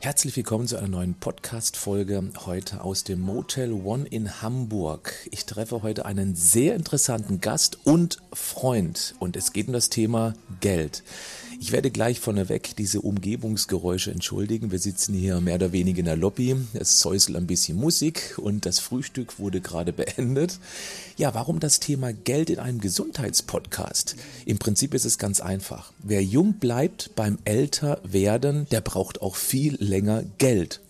Herzlich willkommen zu einer neuen Podcast-Folge heute aus dem Motel One in Hamburg. Ich treffe heute einen sehr interessanten Gast und Freund und es geht um das Thema Geld. Ich werde gleich vorneweg diese Umgebungsgeräusche entschuldigen. Wir sitzen hier mehr oder weniger in der Lobby. Es säuselt ein bisschen Musik und das Frühstück wurde gerade beendet. Ja, warum das Thema Geld in einem Gesundheitspodcast? Im Prinzip ist es ganz einfach. Wer jung bleibt beim Älterwerden, der braucht auch viel länger Geld.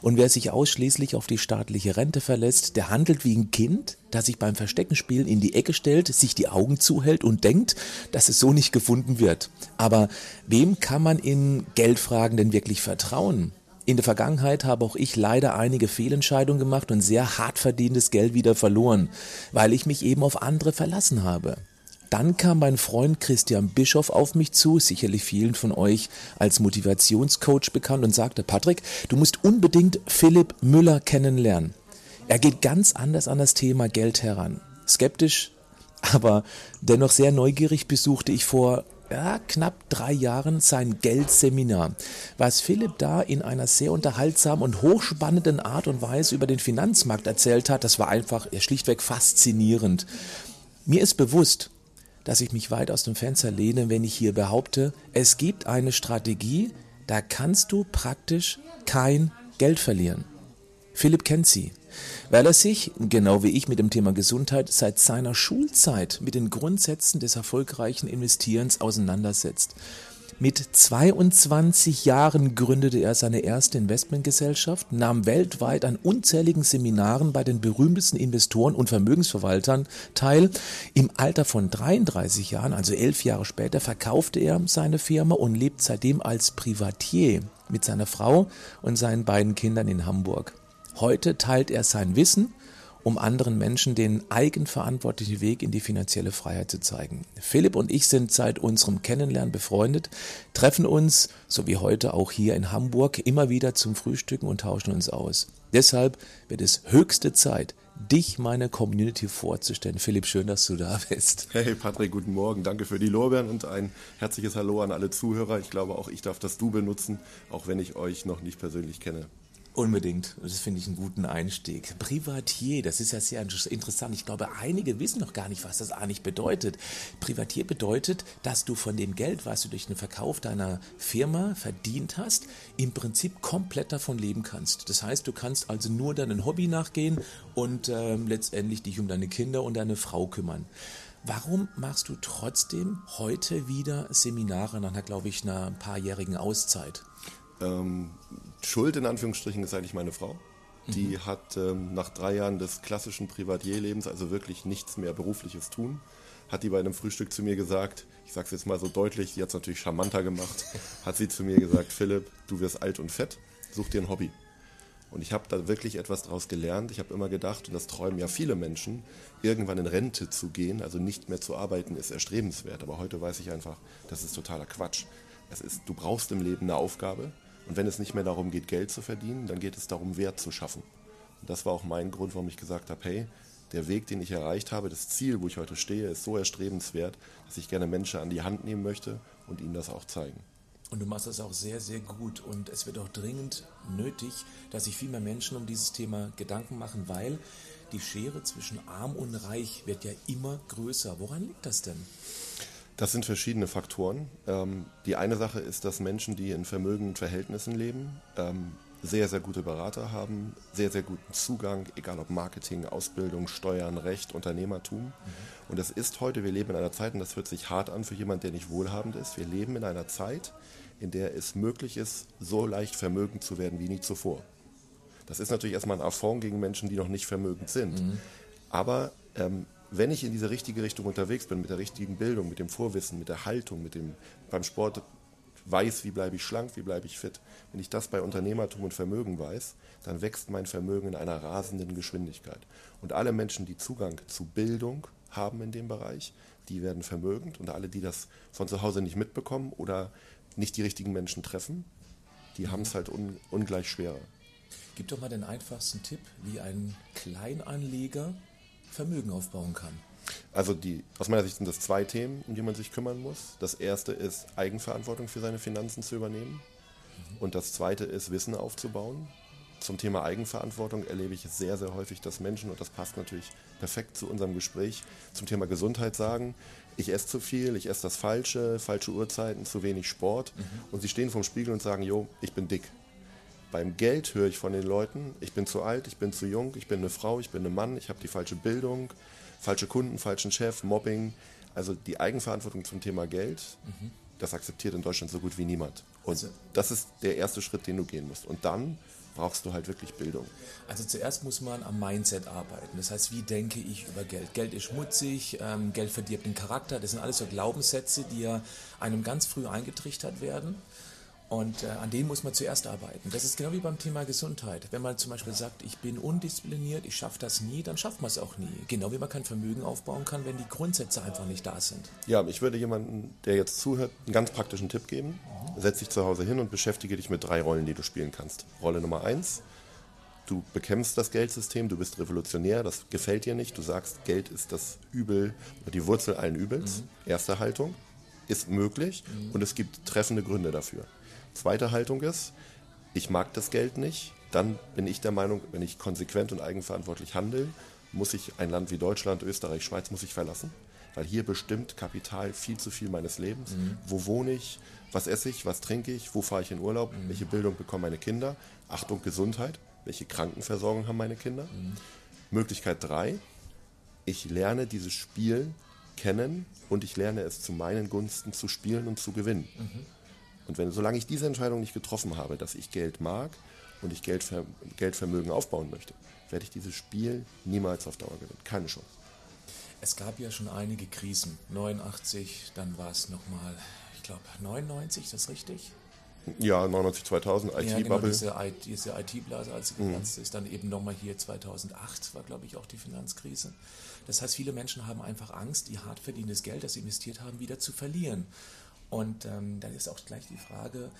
Und wer sich ausschließlich auf die staatliche Rente verlässt, der handelt wie ein Kind, das sich beim Versteckenspielen in die Ecke stellt, sich die Augen zuhält und denkt, dass es so nicht gefunden wird. Aber wem kann man in Geldfragen denn wirklich vertrauen? In der Vergangenheit habe auch ich leider einige Fehlentscheidungen gemacht und sehr hart verdientes Geld wieder verloren, weil ich mich eben auf andere verlassen habe. Dann kam mein Freund Christian Bischoff auf mich zu, sicherlich vielen von euch als Motivationscoach bekannt und sagte, Patrick, du musst unbedingt Philipp Müller kennenlernen. Er geht ganz anders an das Thema Geld heran. Skeptisch, aber dennoch sehr neugierig besuchte ich vor ja, knapp drei Jahren sein Geldseminar. Was Philipp da in einer sehr unterhaltsamen und hochspannenden Art und Weise über den Finanzmarkt erzählt hat, das war einfach schlichtweg faszinierend. Mir ist bewusst, dass ich mich weit aus dem Fenster lehne, wenn ich hier behaupte, es gibt eine Strategie, da kannst du praktisch kein Geld verlieren. Philipp kennt sie, weil er sich, genau wie ich mit dem Thema Gesundheit, seit seiner Schulzeit mit den Grundsätzen des erfolgreichen Investierens auseinandersetzt. Mit 22 Jahren gründete er seine erste Investmentgesellschaft, nahm weltweit an unzähligen Seminaren bei den berühmtesten Investoren und Vermögensverwaltern teil. Im Alter von 33 Jahren, also elf Jahre später, verkaufte er seine Firma und lebt seitdem als Privatier mit seiner Frau und seinen beiden Kindern in Hamburg. Heute teilt er sein Wissen um anderen Menschen den eigenverantwortlichen Weg in die finanzielle Freiheit zu zeigen. Philipp und ich sind seit unserem Kennenlernen befreundet, treffen uns, so wie heute auch hier in Hamburg, immer wieder zum Frühstücken und tauschen uns aus. Deshalb wird es höchste Zeit, dich meine Community vorzustellen. Philipp, schön, dass du da bist. Hey Patrick, guten Morgen. Danke für die Lorbeeren und ein herzliches Hallo an alle Zuhörer. Ich glaube, auch ich darf das Du benutzen, auch wenn ich euch noch nicht persönlich kenne. Unbedingt. Das finde ich einen guten Einstieg. Privatier, das ist ja sehr interessant. Ich glaube, einige wissen noch gar nicht, was das eigentlich bedeutet. Privatier bedeutet, dass du von dem Geld, was du durch den Verkauf deiner Firma verdient hast, im Prinzip komplett davon leben kannst. Das heißt, du kannst also nur deinem Hobby nachgehen und äh, letztendlich dich um deine Kinder und deine Frau kümmern. Warum machst du trotzdem heute wieder Seminare nach, glaube ich, einer paarjährigen Auszeit? Ähm, Schuld in Anführungsstrichen ist eigentlich meine Frau. Die mhm. hat ähm, nach drei Jahren des klassischen Privatierlebens, also wirklich nichts mehr berufliches tun, hat die bei einem Frühstück zu mir gesagt, ich sage es jetzt mal so deutlich, die hat es natürlich charmanter gemacht, hat sie zu mir gesagt, Philipp, du wirst alt und fett, such dir ein Hobby. Und ich habe da wirklich etwas daraus gelernt. Ich habe immer gedacht, und das träumen ja viele Menschen, irgendwann in Rente zu gehen, also nicht mehr zu arbeiten, ist erstrebenswert. Aber heute weiß ich einfach, das ist totaler Quatsch. Es ist, du brauchst im Leben eine Aufgabe, und wenn es nicht mehr darum geht, Geld zu verdienen, dann geht es darum, Wert zu schaffen. Und das war auch mein Grund, warum ich gesagt habe, hey, der Weg, den ich erreicht habe, das Ziel, wo ich heute stehe, ist so erstrebenswert, dass ich gerne Menschen an die Hand nehmen möchte und ihnen das auch zeigen. Und du machst das auch sehr, sehr gut. Und es wird auch dringend nötig, dass sich viel mehr Menschen um dieses Thema Gedanken machen, weil die Schere zwischen arm und reich wird ja immer größer. Woran liegt das denn? Das sind verschiedene Faktoren. Ähm, die eine Sache ist, dass Menschen, die in vermögenden Verhältnissen leben, ähm, sehr, sehr gute Berater haben, sehr, sehr guten Zugang, egal ob Marketing, Ausbildung, Steuern, Recht, Unternehmertum. Mhm. Und das ist heute, wir leben in einer Zeit, und das hört sich hart an für jemanden, der nicht wohlhabend ist, wir leben in einer Zeit, in der es möglich ist, so leicht vermögend zu werden wie nie zuvor. Das ist natürlich erstmal ein Affront gegen Menschen, die noch nicht vermögend sind. Mhm. Aber ähm, wenn ich in diese richtige Richtung unterwegs bin, mit der richtigen Bildung, mit dem Vorwissen, mit der Haltung, mit dem beim Sport weiß, wie bleibe ich schlank, wie bleibe ich fit, wenn ich das bei Unternehmertum und Vermögen weiß, dann wächst mein Vermögen in einer rasenden Geschwindigkeit. Und alle Menschen, die Zugang zu Bildung haben in dem Bereich, die werden vermögend und alle, die das von zu Hause nicht mitbekommen oder nicht die richtigen Menschen treffen, die haben es halt un ungleich schwerer. Gib doch mal den einfachsten Tipp, wie ein Kleinanleger Vermögen aufbauen kann? Also die, aus meiner Sicht sind das zwei Themen, um die man sich kümmern muss. Das erste ist Eigenverantwortung für seine Finanzen zu übernehmen. Und das zweite ist, Wissen aufzubauen. Zum Thema Eigenverantwortung erlebe ich es sehr, sehr häufig, dass Menschen, und das passt natürlich perfekt zu unserem Gespräch, zum Thema Gesundheit sagen, ich esse zu viel, ich esse das Falsche, falsche Uhrzeiten, zu wenig Sport. Mhm. Und sie stehen vorm Spiegel und sagen, jo, ich bin dick. Beim Geld höre ich von den Leuten, ich bin zu alt, ich bin zu jung, ich bin eine Frau, ich bin ein Mann, ich habe die falsche Bildung, falsche Kunden, falschen Chef, Mobbing. Also die Eigenverantwortung zum Thema Geld, mhm. das akzeptiert in Deutschland so gut wie niemand. Und also, das ist der erste Schritt, den du gehen musst. Und dann brauchst du halt wirklich Bildung. Also zuerst muss man am Mindset arbeiten. Das heißt, wie denke ich über Geld? Geld ist schmutzig, ähm, Geld verdirbt den Charakter. Das sind alles so Glaubenssätze, die ja einem ganz früh eingetrichtert werden. Und äh, an denen muss man zuerst arbeiten. Das ist genau wie beim Thema Gesundheit. Wenn man zum Beispiel sagt, ich bin undiszipliniert, ich schaffe das nie, dann schafft man es auch nie. Genau wie man kein Vermögen aufbauen kann, wenn die Grundsätze einfach nicht da sind. Ja, ich würde jemandem, der jetzt zuhört, einen ganz praktischen Tipp geben. Mhm. Setz dich zu Hause hin und beschäftige dich mit drei Rollen, die du spielen kannst. Rolle Nummer eins, du bekämpfst das Geldsystem, du bist revolutionär, das gefällt dir nicht, du sagst, Geld ist das Übel die Wurzel allen Übels. Mhm. Erste Haltung ist möglich mhm. und es gibt treffende Gründe dafür. Zweite Haltung ist, ich mag das Geld nicht, dann bin ich der Meinung, wenn ich konsequent und eigenverantwortlich handle, muss ich ein Land wie Deutschland, Österreich, Schweiz muss ich verlassen, weil hier bestimmt Kapital viel zu viel meines Lebens. Mhm. Wo wohne ich? Was esse ich? Was trinke ich? Wo fahre ich in Urlaub? Mhm. Welche Bildung bekommen meine Kinder? Achtung, Gesundheit. Welche Krankenversorgung haben meine Kinder? Mhm. Möglichkeit drei: Ich lerne dieses Spiel kennen und ich lerne es zu meinen Gunsten zu spielen und zu gewinnen. Und wenn, solange ich diese Entscheidung nicht getroffen habe, dass ich Geld mag und ich Geld, Geldvermögen aufbauen möchte, werde ich dieses Spiel niemals auf Dauer gewinnen. Keine Chance. Es gab ja schon einige Krisen. 89, dann war es nochmal, ich glaube 99, ist das richtig? Ja, 99, 2000, IT-Bubble. Ja, genau, diese IT-Blase, als sie geplatzt mhm. ist. Dann eben nochmal hier 2008 war, glaube ich, auch die Finanzkrise. Das heißt, viele Menschen haben einfach Angst, ihr hart verdientes Geld, das sie investiert haben, wieder zu verlieren. Und ähm, dann ist auch gleich die Frage,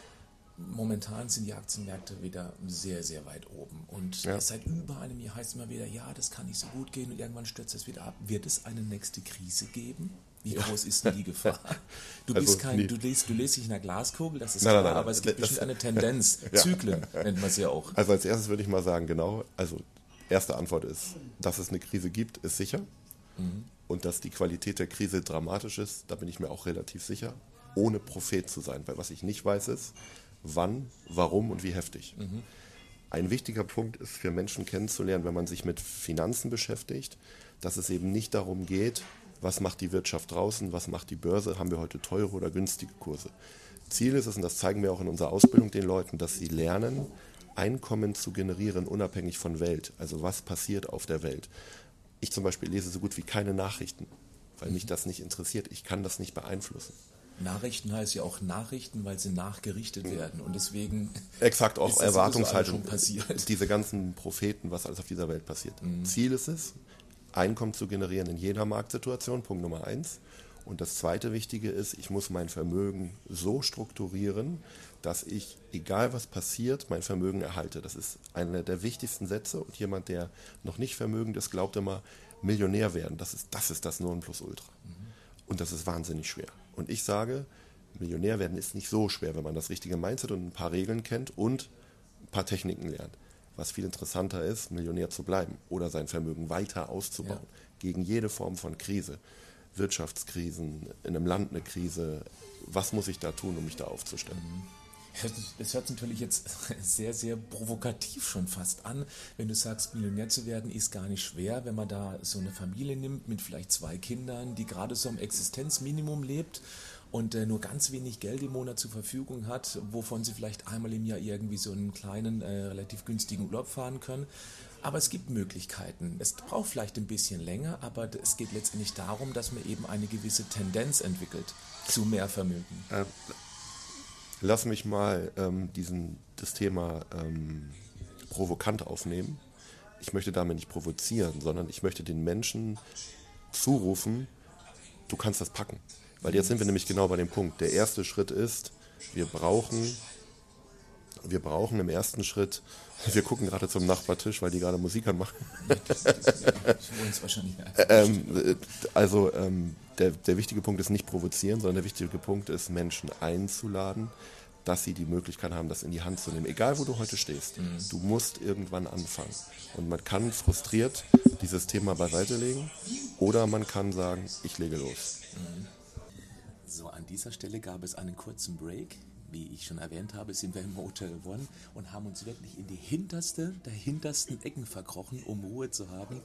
momentan sind die Aktienmärkte wieder sehr, sehr weit oben. Und ja. seit über einem Jahr heißt es immer wieder, ja, das kann nicht so gut gehen und irgendwann stürzt es wieder ab. Wird es eine nächste Krise geben? Wie ja. groß ist denn die Gefahr? Du, also, bist kein, du, lässt, du lässt dich in einer Glaskugel, das ist nein, klar, nein, nein, aber es gibt bestimmt eine Tendenz. ja. Zyklen nennt man es ja auch. Also als erstes würde ich mal sagen, genau, also erste Antwort ist, dass es eine Krise gibt, ist sicher. Mhm. Und dass die Qualität der Krise dramatisch ist, da bin ich mir auch relativ sicher ohne Prophet zu sein. Weil was ich nicht weiß ist, wann, warum und wie heftig. Mhm. Ein wichtiger Punkt ist für Menschen kennenzulernen, wenn man sich mit Finanzen beschäftigt, dass es eben nicht darum geht, was macht die Wirtschaft draußen, was macht die Börse, haben wir heute teure oder günstige Kurse. Ziel ist es, und das zeigen wir auch in unserer Ausbildung den Leuten, dass sie lernen, Einkommen zu generieren, unabhängig von Welt. Also was passiert auf der Welt. Ich zum Beispiel lese so gut wie keine Nachrichten, weil mich das nicht interessiert. Ich kann das nicht beeinflussen. Nachrichten heißt ja auch Nachrichten, weil sie nachgerichtet mhm. werden und deswegen exakt auch Erwartungshaltung passiert. Diese ganzen Propheten, was alles auf dieser Welt passiert. Mhm. Ziel ist es, Einkommen zu generieren in jeder Marktsituation. Punkt Nummer eins. Und das zweite Wichtige ist, ich muss mein Vermögen so strukturieren, dass ich, egal was passiert, mein Vermögen erhalte. Das ist einer der wichtigsten Sätze. Und jemand, der noch nicht vermögend ist, glaubt immer, Millionär werden. Das ist das, ist das Nonplusultra. Mhm. Und das ist wahnsinnig schwer. Und ich sage, Millionär werden ist nicht so schwer, wenn man das richtige Mindset und ein paar Regeln kennt und ein paar Techniken lernt. Was viel interessanter ist, Millionär zu bleiben oder sein Vermögen weiter auszubauen. Ja. Gegen jede Form von Krise. Wirtschaftskrisen, in einem Land eine Krise. Was muss ich da tun, um mich da aufzustellen? Mhm. Es hört natürlich jetzt sehr, sehr provokativ schon fast an, wenn du sagst, Millionär zu werden ist gar nicht schwer, wenn man da so eine Familie nimmt mit vielleicht zwei Kindern, die gerade so am Existenzminimum lebt und äh, nur ganz wenig Geld im Monat zur Verfügung hat, wovon sie vielleicht einmal im Jahr irgendwie so einen kleinen, äh, relativ günstigen Urlaub fahren können. Aber es gibt Möglichkeiten. Es braucht vielleicht ein bisschen länger, aber es geht letztendlich darum, dass man eben eine gewisse Tendenz entwickelt zu mehr Vermögen. Äh, lass mich mal ähm, diesen, das Thema ähm, provokant aufnehmen. Ich möchte damit nicht provozieren, sondern ich möchte den Menschen zurufen, du kannst das packen. Weil jetzt sind wir nämlich genau bei dem Punkt. Der erste Schritt ist, wir brauchen, wir brauchen im ersten Schritt, wir gucken gerade zum Nachbartisch, weil die gerade Musik anmachen. ähm, also ähm, der, der wichtige Punkt ist nicht provozieren, sondern der wichtige Punkt ist, Menschen einzuladen, dass sie die Möglichkeit haben, das in die Hand zu nehmen. Egal, wo du heute stehst, mhm. du musst irgendwann anfangen. Und man kann frustriert dieses Thema beiseite legen oder man kann sagen, ich lege los. Mhm. So, an dieser Stelle gab es einen kurzen Break wie ich schon erwähnt habe, sind wir im Motel One und haben uns wirklich in die hinterste der hintersten Ecken verkrochen, um Ruhe zu haben.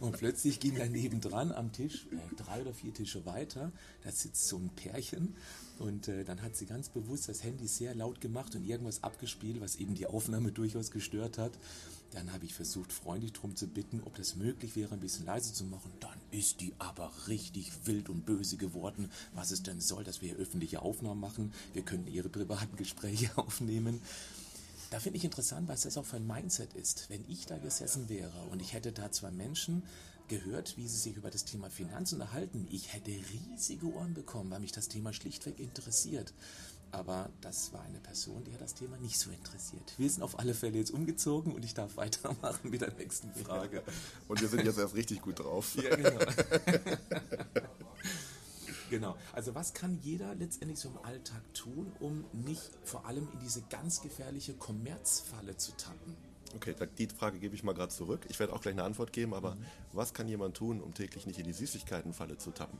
Und plötzlich ging er nebendran am Tisch, äh, drei oder vier Tische weiter, da sitzt so ein Pärchen und äh, dann hat sie ganz bewusst das Handy sehr laut gemacht und irgendwas abgespielt, was eben die Aufnahme durchaus gestört hat. Dann habe ich versucht, freundlich darum zu bitten, ob das möglich wäre, ein bisschen leiser zu machen. Dann ist die aber richtig wild und böse geworden, was es denn soll, dass wir hier öffentliche Aufnahmen machen. Wir können ihre privaten Gespräche aufnehmen. Da finde ich interessant, was das auch für ein Mindset ist. Wenn ich da gesessen wäre und ich hätte da zwei Menschen gehört, wie sie sich über das Thema Finanzen unterhalten, ich hätte riesige Ohren bekommen, weil mich das Thema schlichtweg interessiert. Aber das war eine Person, die hat das Thema nicht so interessiert. Wir sind auf alle Fälle jetzt umgezogen und ich darf weitermachen mit der nächsten Frage. Und wir sind jetzt erst richtig gut drauf. Ja, genau. genau. Also was kann jeder letztendlich so im Alltag tun, um nicht vor allem in diese ganz gefährliche Kommerzfalle zu tappen? Okay, die Frage gebe ich mal gerade zurück. Ich werde auch gleich eine Antwort geben, aber mhm. was kann jemand tun, um täglich nicht in die Süßigkeitenfalle zu tappen?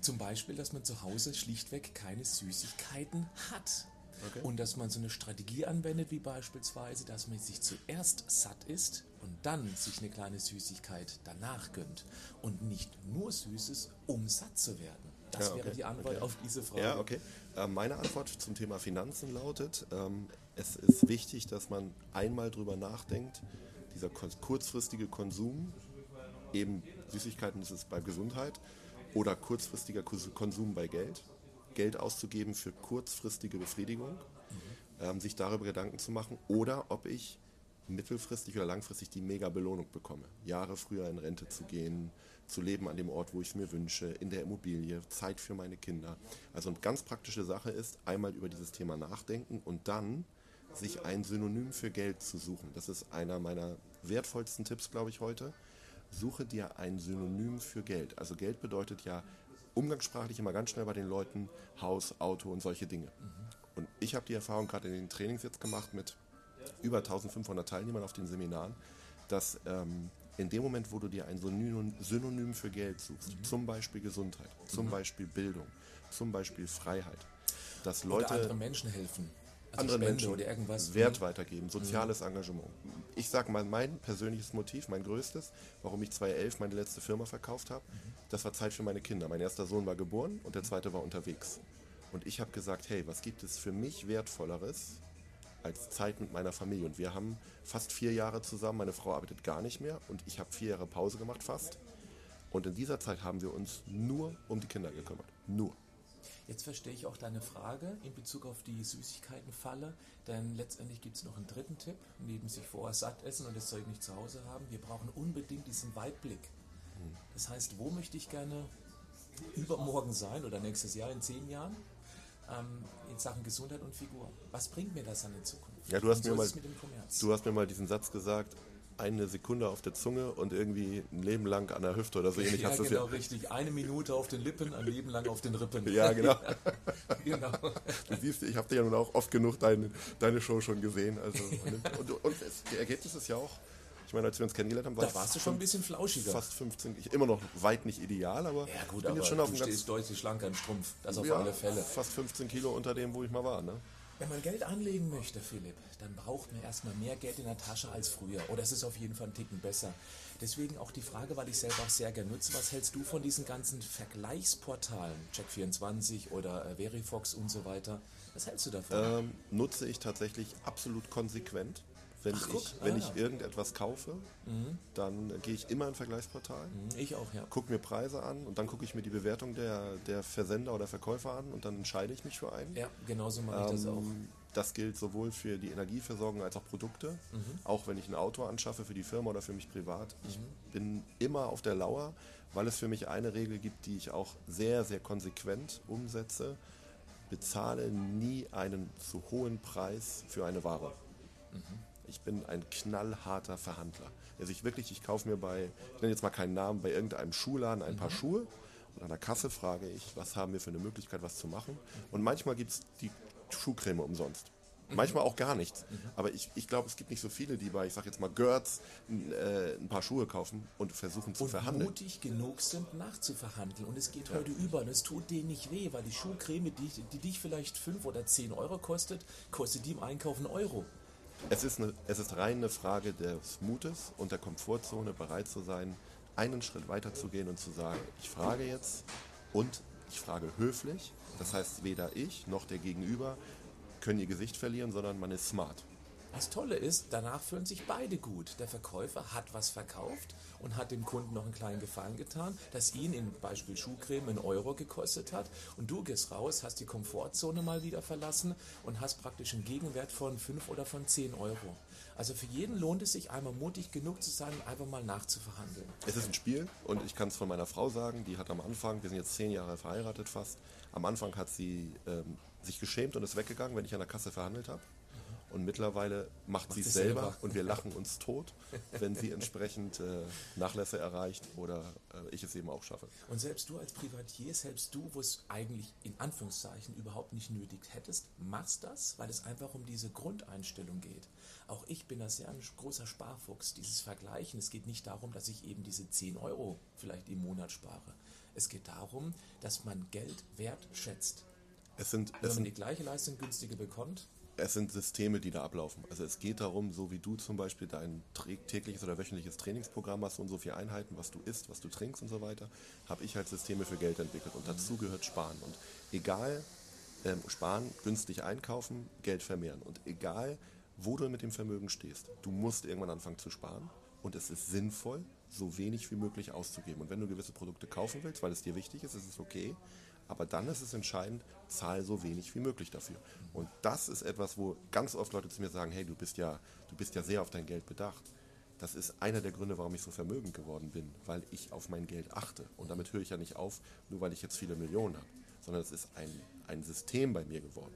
Zum Beispiel, dass man zu Hause schlichtweg keine Süßigkeiten hat. Okay. Und dass man so eine Strategie anwendet, wie beispielsweise, dass man sich zuerst satt isst und dann sich eine kleine Süßigkeit danach gönnt. Und nicht nur Süßes, um satt zu werden. Das ja, okay. wäre die Antwort okay. auf diese Frage. Ja, okay. Äh, meine Antwort zum Thema Finanzen lautet, ähm, es ist wichtig, dass man einmal drüber nachdenkt, dieser kurzfristige Konsum, eben Süßigkeiten ist es bei Gesundheit, oder kurzfristiger Konsum bei Geld, Geld auszugeben für kurzfristige Befriedigung, mhm. ähm, sich darüber Gedanken zu machen oder ob ich mittelfristig oder langfristig die mega Belohnung bekomme. Jahre früher in Rente zu gehen, zu leben an dem Ort, wo ich es mir wünsche, in der Immobilie, Zeit für meine Kinder. Also eine ganz praktische Sache ist, einmal über dieses Thema nachdenken und dann sich ein Synonym für Geld zu suchen. Das ist einer meiner wertvollsten Tipps, glaube ich, heute suche dir ein Synonym für Geld. Also Geld bedeutet ja umgangssprachlich immer ganz schnell bei den Leuten Haus, Auto und solche Dinge. Mhm. Und ich habe die Erfahrung gerade in den Trainings jetzt gemacht mit über 1500 Teilnehmern auf den Seminaren, dass ähm, in dem Moment, wo du dir ein Synonym für Geld suchst, mhm. zum Beispiel Gesundheit, zum mhm. Beispiel Bildung, zum Beispiel Freiheit, dass Leute oder andere Menschen helfen, also anderen Menschen oder irgendwas. Wert mhm. weitergeben, soziales mhm. Engagement. Ich sage mal, mein persönliches Motiv, mein größtes, warum ich 2011 meine letzte Firma verkauft habe, mhm. das war Zeit für meine Kinder. Mein erster Sohn war geboren und der zweite war unterwegs. Und ich habe gesagt, hey, was gibt es für mich wertvolleres als Zeit mit meiner Familie? Und wir haben fast vier Jahre zusammen, meine Frau arbeitet gar nicht mehr und ich habe vier Jahre Pause gemacht fast. Und in dieser Zeit haben wir uns nur um die Kinder gekümmert. Nur. Jetzt verstehe ich auch deine Frage in Bezug auf die Süßigkeitenfalle, denn letztendlich gibt es noch einen dritten Tipp, neben sich vorher satt essen und das Zeug nicht zu Hause haben. Wir brauchen unbedingt diesen Weitblick. Das heißt, wo möchte ich gerne übermorgen sein oder nächstes Jahr in zehn Jahren ähm, in Sachen Gesundheit und Figur? Was bringt mir das an in Zukunft? Ja, du hast, mir mal, du hast mir mal diesen Satz gesagt, eine Sekunde auf der Zunge und irgendwie ein Leben lang an der Hüfte oder so ähnlich. Ja, hast genau, ja. richtig. Eine Minute auf den Lippen, ein Leben lang auf den Rippen. Ja, genau. genau. Du siehst, ich habe dir ja nun auch oft genug deine, deine Show schon gesehen. Also, und, und, und das Ergebnis ist ja auch, ich meine, als wir uns kennengelernt haben, war da warst du schon ein bisschen flauschiger. Fast 15, ich, immer noch weit nicht ideal, aber ja, gut, ich bin aber jetzt schon auf du stehst deutlich schlanker im Strumpf. Das auf ja, alle Fälle. Fast 15 Kilo unter dem, wo ich mal war. Ne? Wenn man Geld anlegen möchte, Philipp, dann braucht man erstmal mehr Geld in der Tasche als früher. Oder es ist auf jeden Fall ein Ticken besser. Deswegen auch die Frage, weil ich selber auch sehr gerne nutze, was hältst du von diesen ganzen Vergleichsportalen, Check24 oder äh, Verifox und so weiter? Was hältst du davon? Ähm, nutze ich tatsächlich absolut konsequent. Wenn, Ach, ich, wenn ah, ich irgendetwas kaufe, mhm. dann gehe ich immer in Vergleichsportal. Mhm, ich auch, ja. Gucke mir Preise an und dann gucke ich mir die Bewertung der, der Versender oder Verkäufer an und dann entscheide ich mich für einen. Ja, genauso mache ich ähm, das auch. Das gilt sowohl für die Energieversorgung als auch Produkte. Mhm. Auch wenn ich ein Auto anschaffe für die Firma oder für mich privat. Ich mhm. bin immer auf der Lauer, weil es für mich eine Regel gibt, die ich auch sehr, sehr konsequent umsetze. Bezahle nie einen zu hohen Preis für eine Ware. Mhm ich bin ein knallharter Verhandler. Also ich wirklich, ich kaufe mir bei, ich nenne jetzt mal keinen Namen, bei irgendeinem Schuhladen ein mhm. paar Schuhe und an der Kasse frage ich, was haben wir für eine Möglichkeit, was zu machen. Und manchmal gibt es die Schuhcreme umsonst. Manchmal auch gar nichts. Aber ich, ich glaube, es gibt nicht so viele, die bei, ich sag jetzt mal, Görz äh, ein paar Schuhe kaufen und versuchen zu und verhandeln. mutig genug sind, nachzuverhandeln. Und es geht heute über und es tut denen nicht weh, weil die Schuhcreme, die, die dich vielleicht 5 oder 10 Euro kostet, kostet die im Einkauf einen Euro. Es ist, eine, es ist rein eine Frage des Mutes und der Komfortzone, bereit zu sein, einen Schritt weiter zu gehen und zu sagen, ich frage jetzt und ich frage höflich. Das heißt, weder ich noch der Gegenüber können ihr Gesicht verlieren, sondern man ist smart. Das Tolle ist, danach fühlen sich beide gut. Der Verkäufer hat was verkauft und hat dem Kunden noch einen kleinen Gefallen getan, das ihn in Beispiel Schuhcreme einen Euro gekostet hat. Und du gehst raus, hast die Komfortzone mal wieder verlassen und hast praktisch einen Gegenwert von 5 oder von 10 Euro. Also für jeden lohnt es sich, einmal mutig genug zu sein, einfach mal nachzuverhandeln. Es ist ein Spiel und ich kann es von meiner Frau sagen, die hat am Anfang, wir sind jetzt zehn Jahre verheiratet fast, am Anfang hat sie ähm, sich geschämt und ist weggegangen, wenn ich an der Kasse verhandelt habe. Und mittlerweile macht sie es selber, selber. und wir lachen uns tot, wenn sie entsprechend äh, Nachlässe erreicht oder äh, ich es eben auch schaffe. Und selbst du als Privatier, selbst du, wo es eigentlich in Anführungszeichen überhaupt nicht nötig hättest, machst das, weil es einfach um diese Grundeinstellung geht. Auch ich bin da sehr ein großer Sparfuchs, dieses Vergleichen. Es geht nicht darum, dass ich eben diese 10 Euro vielleicht im Monat spare. Es geht darum, dass man Geld wertschätzt. Es sind, Wenn es man die gleiche Leistung günstiger bekommt, es sind Systeme, die da ablaufen. Also es geht darum, so wie du zum Beispiel dein tägliches oder wöchentliches Trainingsprogramm hast, und so viele Einheiten, was du isst, was du trinkst und so weiter, habe ich halt Systeme für Geld entwickelt. Und dazu gehört Sparen. Und egal, ähm, sparen, günstig einkaufen, Geld vermehren. Und egal, wo du mit dem Vermögen stehst, du musst irgendwann anfangen zu sparen. Und es ist sinnvoll, so wenig wie möglich auszugeben. Und wenn du gewisse Produkte kaufen willst, weil es dir wichtig ist, ist es okay. Aber dann ist es entscheidend, zahl so wenig wie möglich dafür. Und das ist etwas, wo ganz oft Leute zu mir sagen, hey, du bist ja, du bist ja sehr auf dein Geld bedacht. Das ist einer der Gründe, warum ich so vermögend geworden bin, weil ich auf mein Geld achte. Und damit höre ich ja nicht auf, nur weil ich jetzt viele Millionen habe, sondern es ist ein, ein System bei mir geworden.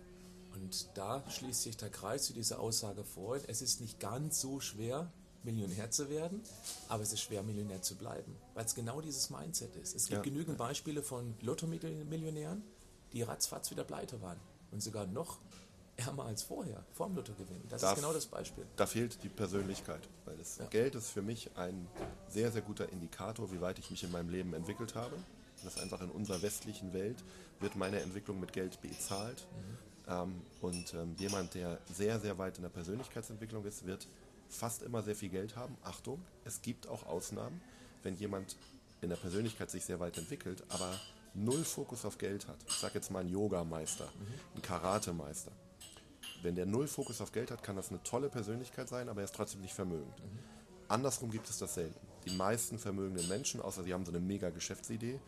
Und da schließt sich der Kreis zu dieser Aussage vor. Es ist nicht ganz so schwer, Millionär zu werden, aber es ist schwer, Millionär zu bleiben, weil es genau dieses Mindset ist. Es gibt Ja. genügend Beispiele von Lotto-Millionären, die ratzfatz wieder pleite waren und sogar noch ärmer als vorher, vor dem Lottogewinn. Das Darf- ist genau das Beispiel. Da fehlt die Persönlichkeit, weil das Ja. Geld ist für mich ein sehr, sehr guter Indikator, wie weit ich mich in meinem Leben entwickelt habe. Das ist einfach in unserer westlichen Welt wird meine Entwicklung mit Geld bezahlt. Ähm, und ähm, jemand, der sehr, sehr weit in der Persönlichkeitsentwicklung ist, wird fast immer sehr viel Geld haben. Achtung, es gibt auch Ausnahmen, wenn jemand in der Persönlichkeit sich sehr weit entwickelt, aber null Fokus auf Geld hat. Ich sage jetzt mal ein Yogameister, ein Karatemeister. Wenn der null Fokus auf Geld hat, kann das eine tolle Persönlichkeit sein, aber er ist trotzdem nicht vermögend. Andersrum gibt es das selten. Die meisten vermögenden Menschen, außer sie haben so eine mega Geschäftsidee,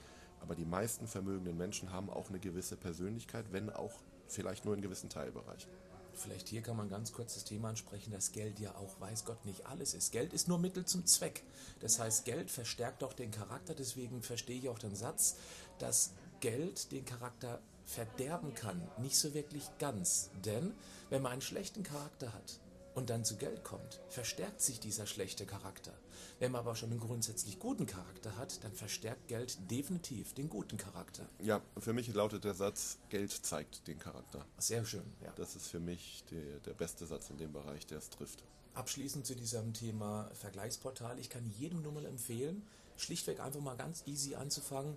aber die meisten vermögenden Menschen haben auch eine gewisse Persönlichkeit, wenn auch vielleicht nur in gewissen Teilbereichen. Vielleicht hier kann man ganz kurz das Thema ansprechen, dass Geld ja auch, weiß Gott, nicht alles ist. Geld ist nur Mittel zum Zweck. Das heißt, Geld verstärkt auch den Charakter. Deswegen verstehe ich auch den Satz, dass Geld den Charakter verderben kann. Nicht so wirklich ganz. Denn wenn man einen schlechten Charakter hat und dann zu Geld kommt, verstärkt sich dieser schlechte Charakter. Wenn man aber schon einen grundsätzlich guten Charakter hat, dann verstärkt Geld definitiv den guten Charakter. Ja, für mich lautet der Satz, Geld zeigt den Charakter. Sehr schön, ja. Das ist für mich der, der beste Satz in dem Bereich, der es trifft. Abschließend zu diesem Thema Vergleichsportal. Ich kann jedem nur mal empfehlen, schlichtweg einfach mal ganz easy anzufangen,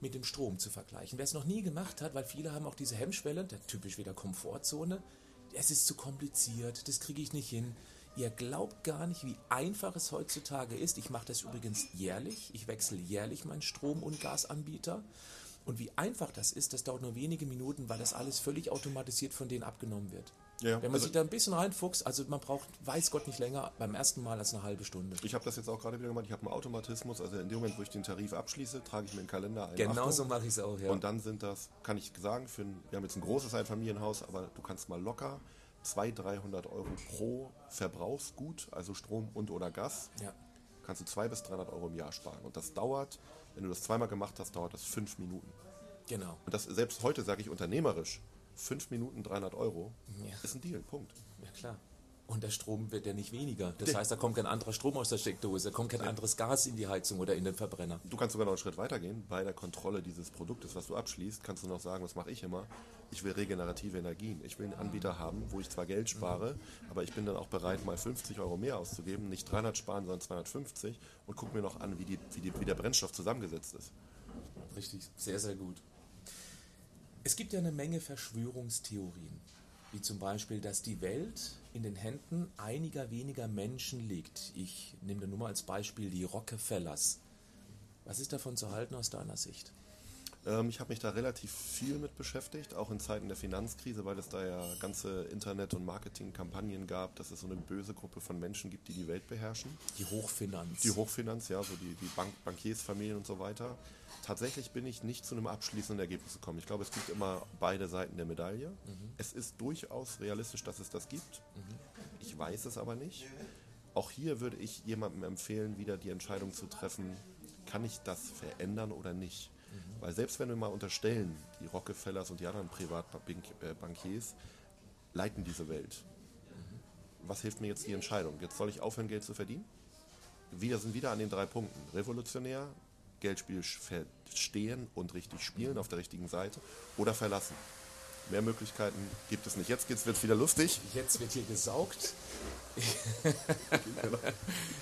mit dem Strom zu vergleichen. Wer es noch nie gemacht hat, weil viele haben auch diese Hemmschwelle, der typisch wieder Komfortzone, es ist zu kompliziert, das kriege ich nicht hin. Ihr glaubt gar nicht, wie einfach es heutzutage ist. Ich mache das übrigens jährlich. Ich wechsle jährlich meinen Strom- und Gasanbieter. Und wie einfach das ist, das dauert nur wenige Minuten, weil das alles völlig automatisiert von denen abgenommen wird. Ja, Wenn man also- sich da ein bisschen reinfuchst, also man braucht, weiß Gott nicht länger, beim ersten Mal als eine halbe Stunde. Ich habe das jetzt auch gerade wieder gemacht. Ich habe einen Automatismus. Also in dem Moment, wo ich den Tarif abschließe, trage ich mir einen Kalender ein. Genau Achtung. so mache ich es auch, ja. Und dann sind das, kann ich sagen, für ein, wir haben jetzt ein großes Einfamilienhaus, aber du kannst mal locker 200, 300 Euro pro Verbrauchsgut, also Strom und oder Gas, ja. kannst du 200 bis 300 Euro im Jahr sparen. Und das dauert, wenn du das zweimal gemacht hast, dauert das fünf Minuten. Genau. Und das selbst heute sage ich unternehmerisch, fünf Minuten 300 Euro Ja. ist ein Deal, Punkt. Ja, klar. Und der Strom wird ja nicht weniger. Das heißt, da kommt kein anderer Strom aus der Steckdose, da kommt kein anderes Gas in die Heizung oder in den Verbrenner. Du kannst sogar noch einen Schritt weiter gehen. Bei der Kontrolle dieses Produktes, was du abschließt, kannst du noch sagen, was mache ich immer? Ich will regenerative Energien. Ich will einen Anbieter haben, wo ich zwar Geld spare, aber ich bin dann auch bereit, mal 50 Euro mehr auszugeben, nicht 300 sparen, sondern 250 und guck mir noch an, wie, die, wie, die, wie der Brennstoff zusammengesetzt ist. Richtig, sehr, sehr gut. Es gibt ja eine Menge Verschwörungstheorien, wie zum Beispiel, dass die Welt in den Händen einiger weniger Menschen liegt. Ich nehme da nur mal als Beispiel die Rockefellers. Was ist davon zu halten aus deiner Sicht? Ähm, ich habe mich da relativ viel mit beschäftigt, auch in Zeiten der Finanzkrise, weil es da ja ganze Internet- und Marketingkampagnen gab, dass es so eine böse Gruppe von Menschen gibt, die die Welt beherrschen. Die Hochfinanz. Die Hochfinanz, ja, so die, die Bank Bankiersfamilien und so weiter. Tatsächlich bin ich nicht zu einem abschließenden Ergebnis gekommen. Ich glaube, es gibt immer beide Seiten der Medaille. Mhm. Es ist durchaus realistisch, dass es das gibt. Mhm. Ich weiß es aber nicht. Auch hier würde ich jemandem empfehlen, wieder die Entscheidung zu treffen, kann ich das verändern oder nicht? Weil selbst wenn wir mal unterstellen, die Rockefellers und die anderen Privatbankiers leiten diese Welt. Was hilft mir jetzt die Entscheidung? Jetzt soll ich aufhören, Geld zu verdienen? Wir sind wieder an den drei Punkten. Revolutionär, Geldspiel verstehen und richtig spielen auf der richtigen Seite oder verlassen. Mehr Möglichkeiten gibt es nicht. Jetzt wird es wieder lustig. Jetzt wird hier gesaugt.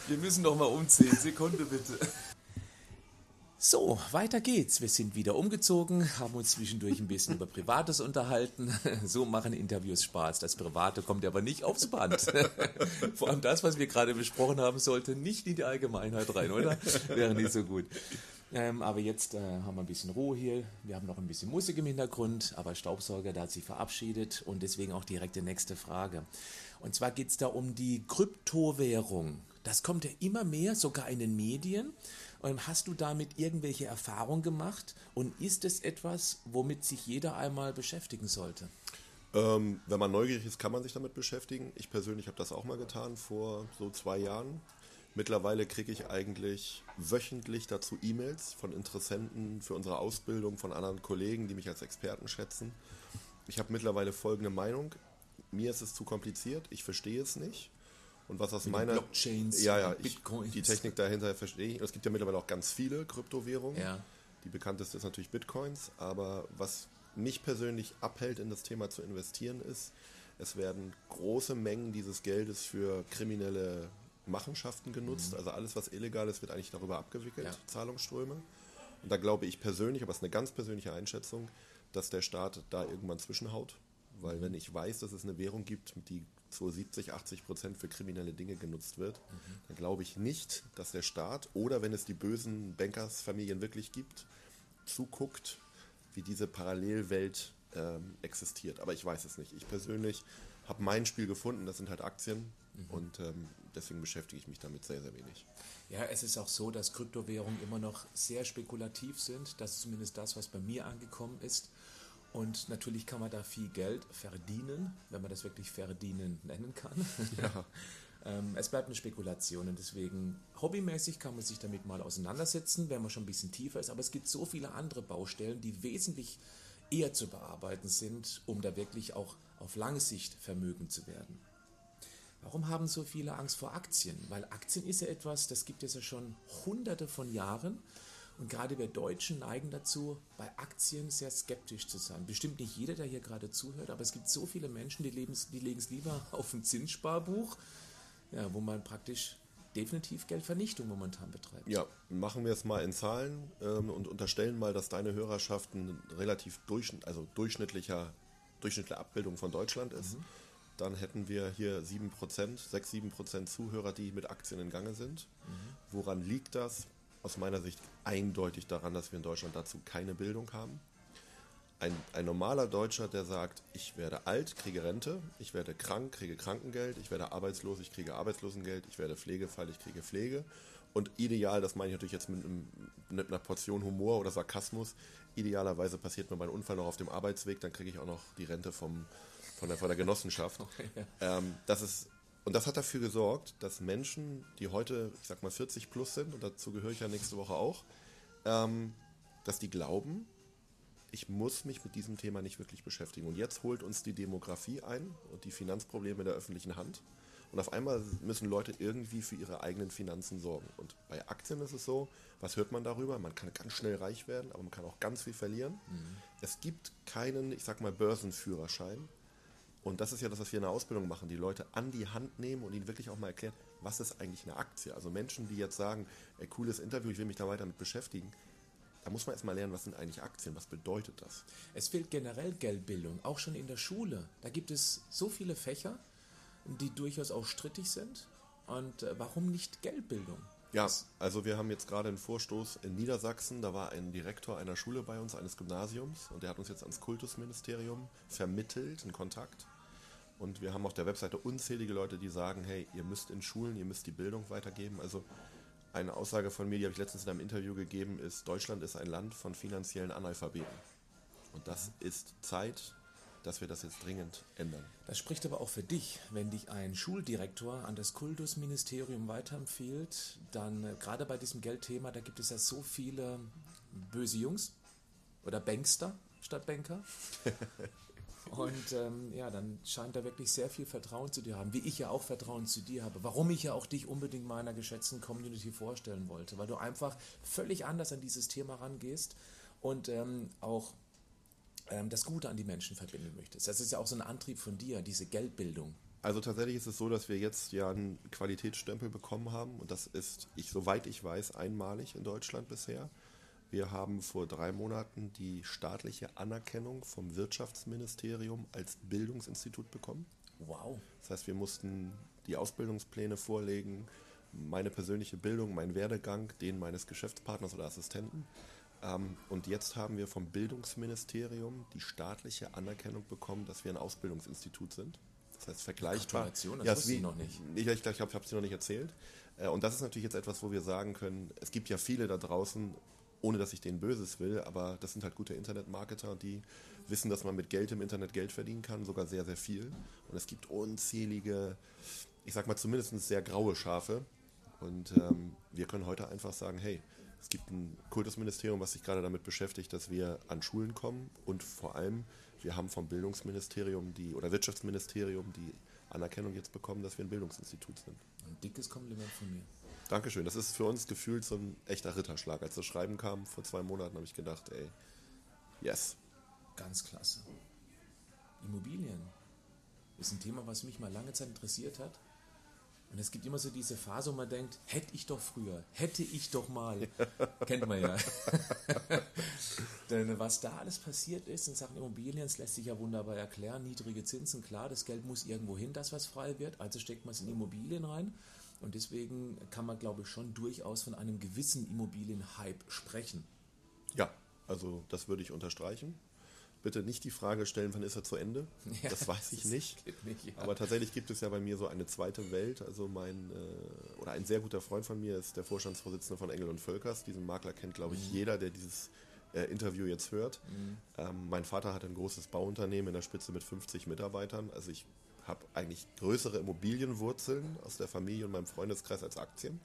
Wir müssen doch mal umziehen. Sekunde bitte. So, weiter geht's. Wir sind wieder umgezogen, haben uns zwischendurch ein bisschen über Privates unterhalten. So machen Interviews Spaß. Das Private kommt aber nicht aufs Band. Vor allem das, was wir gerade besprochen haben, sollte nicht in die Allgemeinheit rein, oder? Wäre nicht so gut. Ähm, aber jetzt äh, haben wir ein bisschen Ruhe hier. Wir haben noch ein bisschen Musik im Hintergrund, aber Staubsauger, der hat sich verabschiedet und deswegen auch direkt die nächste Frage. Und zwar geht es da um die Kryptowährung. Das kommt ja immer mehr, sogar in den Medien. Hast du damit irgendwelche Erfahrungen gemacht? Und ist es etwas, womit sich jeder einmal beschäftigen sollte? Ähm, wenn man neugierig ist, kann man sich damit beschäftigen. Ich persönlich habe das auch mal getan vor so zwei Jahren. Mittlerweile kriege ich eigentlich wöchentlich dazu E-Mails von Interessenten für unsere Ausbildung, von anderen Kollegen, die mich als Experten schätzen. Ich habe mittlerweile folgende Meinung. Mir ist es zu kompliziert, ich verstehe es nicht. Und was aus meiner Blockchains, ja, ja, ich, die Technik dahinter verstehe ich. Es gibt ja mittlerweile auch ganz viele Kryptowährungen. Ja. Die bekannteste ist natürlich Bitcoins, aber was mich persönlich abhält, in das Thema zu investieren, ist, es werden große Mengen dieses Geldes für kriminelle Machenschaften genutzt. Mhm. Also alles, was illegal ist, wird eigentlich darüber abgewickelt, ja. Zahlungsströme. Und da glaube ich persönlich, aber es ist eine ganz persönliche Einschätzung, dass der Staat da irgendwann zwischenhaut. Weil mhm. wenn ich weiß, dass es eine Währung gibt, die zu 70, 80 Prozent für kriminelle Dinge genutzt wird, mhm. dann glaube ich nicht, dass der Staat oder wenn es die bösen Bankersfamilien wirklich gibt, zuguckt, wie diese Parallelwelt ähm, existiert. Aber ich weiß es nicht. Ich persönlich habe mein Spiel gefunden, das sind halt Aktien mhm. und ähm, deswegen beschäftige ich mich damit sehr, sehr wenig. Ja, es ist auch so, dass Kryptowährungen immer noch sehr spekulativ sind. Das ist zumindest das, was bei mir angekommen ist. Und natürlich kann man da viel Geld verdienen, wenn man das wirklich verdienen nennen kann. Ja. ähm, es bleibt eine Spekulation und deswegen hobbymäßig kann man sich damit mal auseinandersetzen, wenn man schon ein bisschen tiefer ist. Aber es gibt so viele andere Baustellen, die wesentlich eher zu bearbeiten sind, um da wirklich auch auf lange Sicht vermögen zu werden. Warum haben so viele Angst vor Aktien? Weil Aktien ist ja etwas, das gibt es ja schon hunderte von Jahren. Und gerade wir Deutschen neigen dazu, bei Aktien sehr skeptisch zu sein. Bestimmt nicht jeder, der hier gerade zuhört, aber es gibt so viele Menschen, die, die legen es lieber auf ein Zinssparbuch, ja, wo man praktisch definitiv Geldvernichtung momentan betreibt. Ja, machen wir es mal in Zahlen ähm, und unterstellen mal, dass deine Hörerschaft ein relativ durchschnitt, also durchschnittlicher, durchschnittliche Abbildung von Deutschland ist. Mhm. Dann hätten wir hier 7%, 6, 7% Zuhörer, die mit Aktien in Gange sind. Mhm. Woran liegt das? Aus meiner Sicht eindeutig daran, dass wir in Deutschland dazu keine Bildung haben. Ein, ein, normaler Deutscher, der sagt, ich werde alt, kriege Rente, ich werde krank, kriege Krankengeld, ich werde arbeitslos, ich kriege Arbeitslosengeld, ich werde Pflegefall, ich kriege Pflege. Und ideal, das meine ich natürlich jetzt mit, mit einer Portion Humor oder Sarkasmus, idealerweise passiert mir mein Unfall noch auf dem Arbeitsweg, dann kriege ich auch noch die Rente vom, von, der, von der Genossenschaft. Okay, ja. ähm, das ist und das hat dafür gesorgt, dass Menschen, die heute, ich sag mal, 40 plus sind, und dazu gehöre ich ja nächste Woche auch, ähm, dass die glauben, ich muss mich mit diesem Thema nicht wirklich beschäftigen. Und jetzt holt uns die Demografie ein und die Finanzprobleme der öffentlichen Hand. Und auf einmal müssen Leute irgendwie für ihre eigenen Finanzen sorgen. Und bei Aktien ist es so, was hört man darüber? Man kann ganz schnell reich werden, aber man kann auch ganz viel verlieren. Mhm. Es gibt keinen, ich sag mal, Börsenführerschein. Und das ist ja das, was wir in der Ausbildung machen, die Leute an die Hand nehmen und ihnen wirklich auch mal erklären, was ist eigentlich eine Aktie. Also Menschen, die jetzt sagen, ey, cooles Interview, ich will mich da weiter mit beschäftigen, da muss man erstmal lernen, was sind eigentlich Aktien, was bedeutet das? Es fehlt generell Geldbildung, auch schon in der Schule. Da gibt es so viele Fächer, die durchaus auch strittig sind. Und äh, warum nicht Geldbildung? Ja, also wir haben jetzt gerade einen Vorstoß in Niedersachsen, da war ein Direktor einer Schule bei uns, eines Gymnasiums, und der hat uns jetzt ans Kultusministerium vermittelt, einen Kontakt. Und wir haben auf der Webseite unzählige Leute, die sagen, hey, ihr müsst in Schulen, ihr müsst die Bildung weitergeben. Also eine Aussage von mir, die habe ich letztens in einem Interview gegeben, ist, Deutschland ist ein Land von finanziellen Analphabeten. Und das ist Zeit, dass wir das jetzt dringend ändern. Das spricht aber auch für dich. Wenn dich ein Schuldirektor an das Kultusministerium weiterempfiehlt, dann äh, gerade bei diesem Geldthema, da gibt es ja so viele böse Jungs oder Bankster statt Banker. Und ähm, ja, dann scheint er wirklich sehr viel Vertrauen zu dir haben, wie ich ja auch Vertrauen zu dir habe. Warum ich ja auch dich unbedingt meiner geschätzten Community vorstellen wollte, weil du einfach völlig anders an dieses Thema rangehst und ähm, auch das Gute an die Menschen verbinden möchtest. Das ist ja auch so ein Antrieb von dir, diese Geldbildung. Also tatsächlich ist es so, dass wir jetzt ja einen Qualitätsstempel bekommen haben und das ist, ich, soweit ich weiß, einmalig in Deutschland bisher. Wir haben vor drei Monaten die staatliche Anerkennung vom Wirtschaftsministerium als Bildungsinstitut bekommen. Wow. Das heißt, wir mussten die Ausbildungspläne vorlegen, meine persönliche Bildung, meinen Werdegang, den meines Geschäftspartners oder Assistenten. Ähm, und jetzt haben wir vom Bildungsministerium die staatliche Anerkennung bekommen, dass wir ein Ausbildungsinstitut sind. Das heißt, vergleichbar. Das ja, wusste ich noch nicht. Ich, ich glaube, ich habe es dir noch nicht erzählt. Äh, und das ist natürlich jetzt etwas, wo wir sagen können, es gibt ja viele da draußen, ohne dass ich denen Böses will, aber das sind halt gute Internetmarketer, die wissen, dass man mit Geld im Internet Geld verdienen kann, sogar sehr, sehr viel. Und es gibt unzählige, ich sag mal zumindest sehr graue Schafe. Und ähm, wir können heute einfach sagen, hey, es gibt ein Kultusministerium, was sich gerade damit beschäftigt, dass wir an Schulen kommen und vor allem, wir haben vom Bildungsministerium die oder Wirtschaftsministerium die Anerkennung jetzt bekommen, dass wir ein Bildungsinstitut sind. Ein dickes Kompliment von mir. Dankeschön. Das ist für uns gefühlt so ein echter Ritterschlag. Als das Schreiben kam vor zwei Monaten, habe ich gedacht, ey, yes. Ganz klasse. Immobilien ist ein Thema, was mich mal lange Zeit interessiert hat. Und es gibt immer so diese Phase, wo man denkt, hätte ich doch früher, hätte ich doch mal. Kennt man ja. Denn was da alles passiert ist in Sachen Immobilien, das lässt sich ja wunderbar erklären. Niedrige Zinsen, klar, das Geld muss irgendwo hin, das was frei wird. Also steckt man es in Immobilien rein. Und deswegen kann man, glaube ich, schon durchaus von einem gewissen Immobilienhype sprechen. Ja, also das würde ich unterstreichen. Bitte nicht die Frage stellen, wann ist er zu Ende? Ja, das weiß ich das nicht. nicht ja. Aber tatsächlich gibt es ja bei mir so eine zweite Welt. Also mein äh, oder ein sehr guter Freund von mir ist der Vorstandsvorsitzende von Engel und Völkers. Diesen Makler kennt, glaube ich, mhm. jeder, der dieses äh, Interview jetzt hört. Mhm. Ähm, mein Vater hat ein großes Bauunternehmen in der Spitze mit 50 Mitarbeitern. Also ich habe eigentlich größere Immobilienwurzeln aus der Familie und meinem Freundeskreis als Aktien.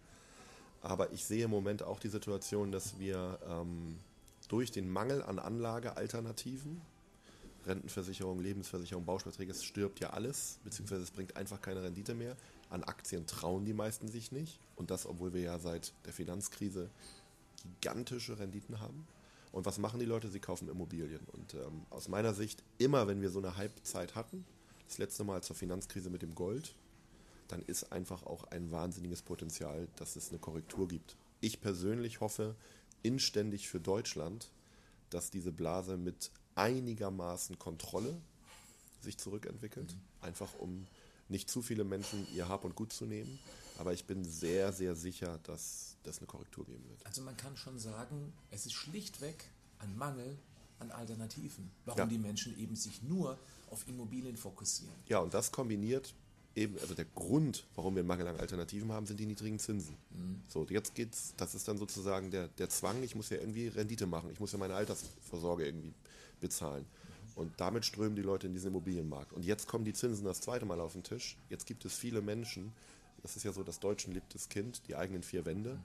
Aber ich sehe im Moment auch die Situation, dass wir ähm, durch den Mangel an Anlagealternativen, Rentenversicherung, Lebensversicherung, Bausparverträge, es stirbt ja alles, beziehungsweise es bringt einfach keine Rendite mehr. An Aktien trauen die meisten sich nicht. Und das, obwohl wir ja seit der Finanzkrise gigantische Renditen haben. Und was machen die Leute? Sie kaufen Immobilien. Und ähm, aus meiner Sicht, immer wenn wir so eine Halbzeit hatten, das letzte Mal zur Finanzkrise mit dem Gold, dann ist einfach auch ein wahnsinniges Potenzial, dass es eine Korrektur gibt. Ich persönlich hoffe inständig für Deutschland, dass diese Blase mit einigermaßen Kontrolle sich zurückentwickelt, mhm. einfach um nicht zu viele Menschen ihr Hab und Gut zu nehmen. Aber ich bin sehr, sehr sicher, dass das eine Korrektur geben wird. Also man kann schon sagen, es ist schlichtweg ein Mangel an Alternativen, warum ja. die Menschen eben sich nur auf Immobilien fokussieren. Ja, und das kombiniert eben, also der Grund, warum wir einen Mangel an Alternativen haben, sind die niedrigen Zinsen. Mhm. So, jetzt geht's, das ist dann sozusagen der, der Zwang, ich muss ja irgendwie Rendite machen, ich muss ja meine Altersvorsorge irgendwie bezahlen. Und damit strömen die Leute in diesen Immobilienmarkt. Und jetzt kommen die Zinsen das zweite Mal auf den Tisch. Jetzt gibt es viele Menschen, das ist ja so das deutschen liebtes Kind, die eigenen vier Wände. Mhm.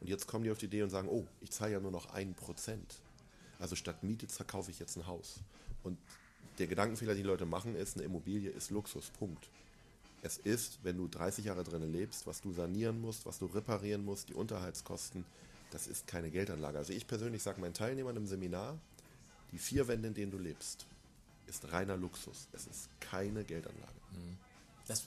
Und jetzt kommen die auf die Idee und sagen, oh, ich zahle ja nur noch ein Prozent. Also statt Miete verkaufe ich jetzt ein Haus. Und der Gedankenfehler, den die Leute machen, ist, eine Immobilie ist Luxus, Punkt. Es ist, wenn du 30 Jahre drin lebst, was du sanieren musst, was du reparieren musst, die Unterhaltskosten, das ist keine Geldanlage. Also ich persönlich sage meinen Teilnehmern im Seminar, die vier Wände, in denen du lebst, ist reiner Luxus. Es ist keine Geldanlage. Mhm. Das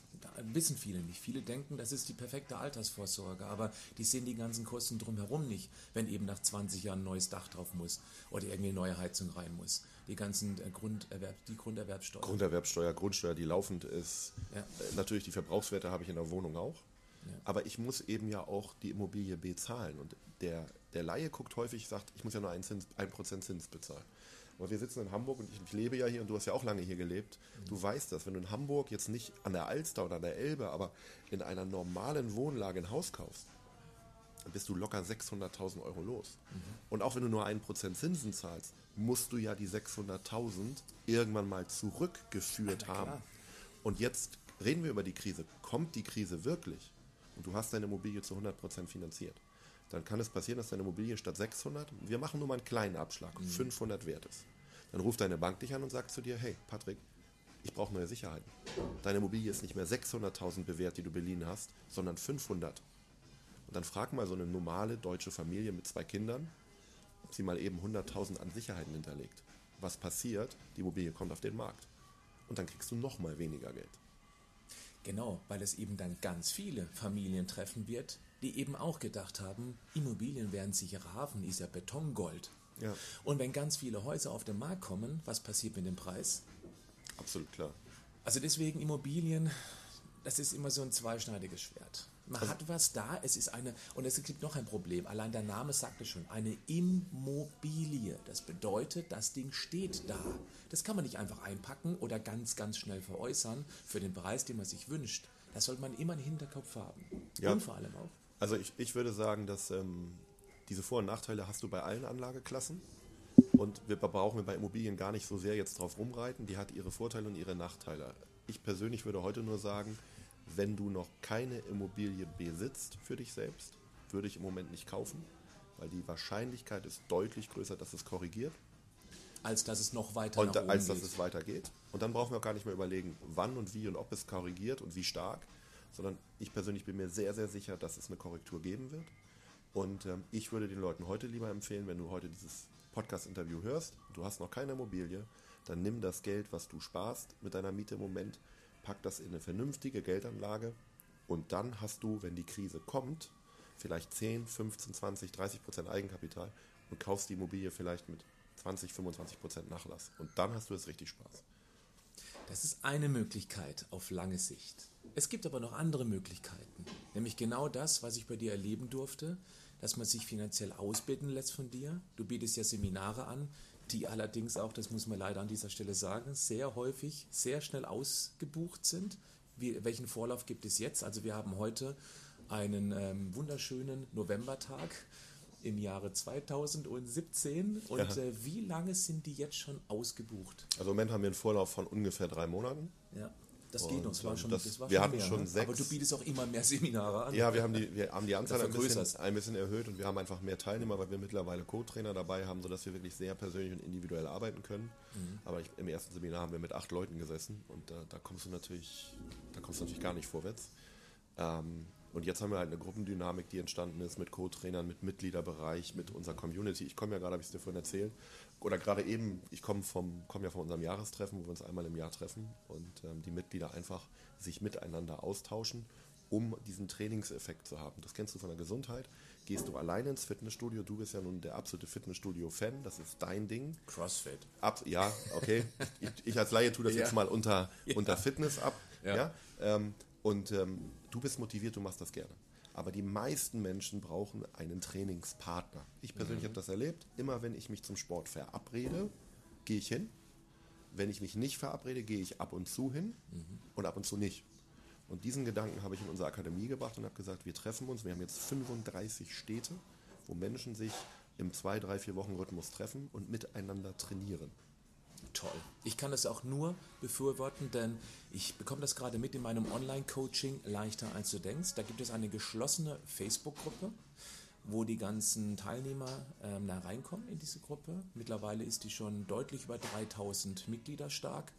wissen viele nicht. Viele denken, das ist die perfekte Altersvorsorge, aber die sehen die ganzen Kosten drumherum nicht, wenn eben nach 20 Jahren ein neues Dach drauf muss oder irgendwie eine neue Heizung rein muss. Die ganzen äh, Grunderwerb, die Grunderwerbsteuer. Grunderwerbsteuer, Grundsteuer, die laufend ist. Ja. Äh, natürlich die Verbrauchswerte habe ich in der Wohnung auch. Ja. Aber ich muss eben ja auch die Immobilie bezahlen. Und der, der Laie guckt häufig, sagt, ich muss ja nur 1%, Zins, 1 Zins bezahlen. Aber wir sitzen in Hamburg und ich, ich, lebe ja hier und du hast ja auch lange hier gelebt. Mhm. Du weißt das, wenn du in Hamburg jetzt nicht an der Alster oder an der Elbe, aber in einer normalen Wohnlage ein Haus kaufst, dann bist du locker 600.000 Euro los. Mhm. Und auch wenn du nur 1% Zinsen zahlst, musst du ja die 600.000 irgendwann mal zurückgeführt ja, haben. Und jetzt reden wir über die Krise. Kommt die Krise wirklich und du hast deine Immobilie zu 100% finanziert? dann kann es passieren, dass deine Immobilie statt 600, wir machen nur mal einen kleinen Abschlag, mhm. 500 wert ist. Dann ruft deine Bank dich an und sagt zu dir, hey Patrick, ich brauche neue Sicherheiten. Deine Immobilie ist nicht mehr 600.000 bewährt, die du beliehen hast, sondern 500. Und dann frag mal so eine normale deutsche Familie mit zwei Kindern, ob sie mal eben 100.000 an Sicherheiten hinterlegt. Was passiert? Die Immobilie kommt auf den Markt. Und dann kriegst du noch mal weniger Geld. Genau, weil es eben dann ganz viele Familien treffen wird, die eben auch gedacht haben, Immobilien werden sicherer Hafen, ist ja Betongold. Ja. Und wenn ganz viele Häuser auf den Markt kommen, was passiert mit dem Preis? Absolut klar. Also deswegen Immobilien, das ist immer so ein zweischneidiges Schwert. Man also, hat was da, es ist eine, und es gibt noch ein Problem, allein der Name sagt es schon, eine Immobilie. Das bedeutet, das Ding steht da. Das kann man nicht einfach einpacken oder ganz, ganz schnell veräußern für den Preis, den man sich wünscht. Das sollte man immer im Hinterkopf haben. Ja. Und vor allem auch. Also ich, ich würde sagen, dass ähm, diese Vor- und Nachteile hast du bei allen Anlageklassen. Und wir brauchen wir bei Immobilien gar nicht so sehr jetzt drauf rumreiten. Die hat ihre Vorteile und ihre Nachteile. Ich persönlich würde heute nur sagen, wenn du noch keine Immobilie besitzt für dich selbst, würde ich im Moment nicht kaufen, weil die Wahrscheinlichkeit ist deutlich größer, dass es korrigiert. Als dass es noch weiter und, Als dass es weitergeht. Und dann brauchen wir auch gar nicht mehr überlegen, wann und wie und ob es korrigiert und wie stark, sondern ich persönlich bin mir sehr, sehr sicher, dass es eine Korrektur geben wird. Und ähm, ich würde den Leuten heute lieber empfehlen, wenn du heute dieses Podcast-Interview hörst, du hast noch keine Immobilie, dann nimm das Geld, was du sparst mit deiner Miete im Moment, pack das in eine vernünftige Geldanlage und dann hast du, wenn die Krise kommt, vielleicht 10, 15, 20, 30 Prozent Eigenkapital und kaufst die Immobilie vielleicht mit 20, 25 Prozent Nachlass. Und dann hast du es richtig Spaß. Das ist eine Möglichkeit auf lange Sicht. Es gibt aber noch andere Möglichkeiten, nämlich genau das, was ich bei dir erleben durfte, dass man sich finanziell ausbilden lässt von dir. Du bietest ja Seminare an, die allerdings auch, das muss man leider an dieser Stelle sagen, sehr häufig sehr schnell ausgebucht sind. Wie, welchen Vorlauf gibt es jetzt? Also wir haben heute einen ähm, wunderschönen Novembertag im Jahre 2017. Und ja. äh, wie lange sind die jetzt schon ausgebucht? Also im Moment haben wir einen Vorlauf von ungefähr drei Monaten. Ja. Das geht das war schon, das, das war wir schon hatten mehr, schon ne? sechs. Aber du bietest auch immer mehr Seminare an. Ja, wir haben die, wir haben die Anzahl ein bisschen, ein bisschen, erhöht und wir haben einfach mehr Teilnehmer, weil wir mittlerweile Co-Trainer dabei haben, sodass wir wirklich sehr persönlich und individuell arbeiten können. Mhm. Aber ich, im ersten Seminar haben wir mit acht Leuten gesessen und da, da kommst du natürlich, da kommst du natürlich gar nicht vorwärts. Ähm, und jetzt haben wir halt eine Gruppendynamik, die entstanden ist mit Co-Trainern, mit Mitgliederbereich, mit unserer Community. Ich komme ja gerade, habe ich es dir vorhin erzählt, oder gerade eben, ich komme vom, komme ja von unserem Jahrestreffen, wo wir uns einmal im Jahr treffen und ähm, die Mitglieder einfach sich miteinander austauschen, um diesen Trainingseffekt zu haben. Das kennst du von der Gesundheit. Gehst du alleine ins Fitnessstudio, du bist ja nun der absolute Fitnessstudio-Fan, das ist dein Ding. Crossfit. Ab, ja, okay. ich, ich, als Laie tue das ja. jetzt mal unter, ja. unter Fitness ab. Ja. ja? Ähm, und ähm, du bist motiviert, du machst das gerne. Aber die meisten Menschen brauchen einen Trainingspartner. Ich persönlich mhm. habe das erlebt. Immer wenn ich mich zum Sport verabrede, gehe ich hin. Wenn ich mich nicht verabrede, gehe ich ab und zu hin mhm. und ab und zu nicht. Und diesen Gedanken habe ich in unsere Akademie gebracht und habe gesagt, wir treffen uns. Wir haben jetzt 35 Städte, wo Menschen sich im 2, 3, 4 Wochen Rhythmus treffen und miteinander trainieren toll. Ich kann das auch nur befürworten, denn ich bekomme das gerade mit in meinem Online-Coaching leichter als du denkst. Da gibt es eine geschlossene Facebook-Gruppe, wo die ganzen Teilnehmer ähm, da reinkommen in diese Gruppe. Mittlerweile ist die schon deutlich über 3000 Mitglieder stark.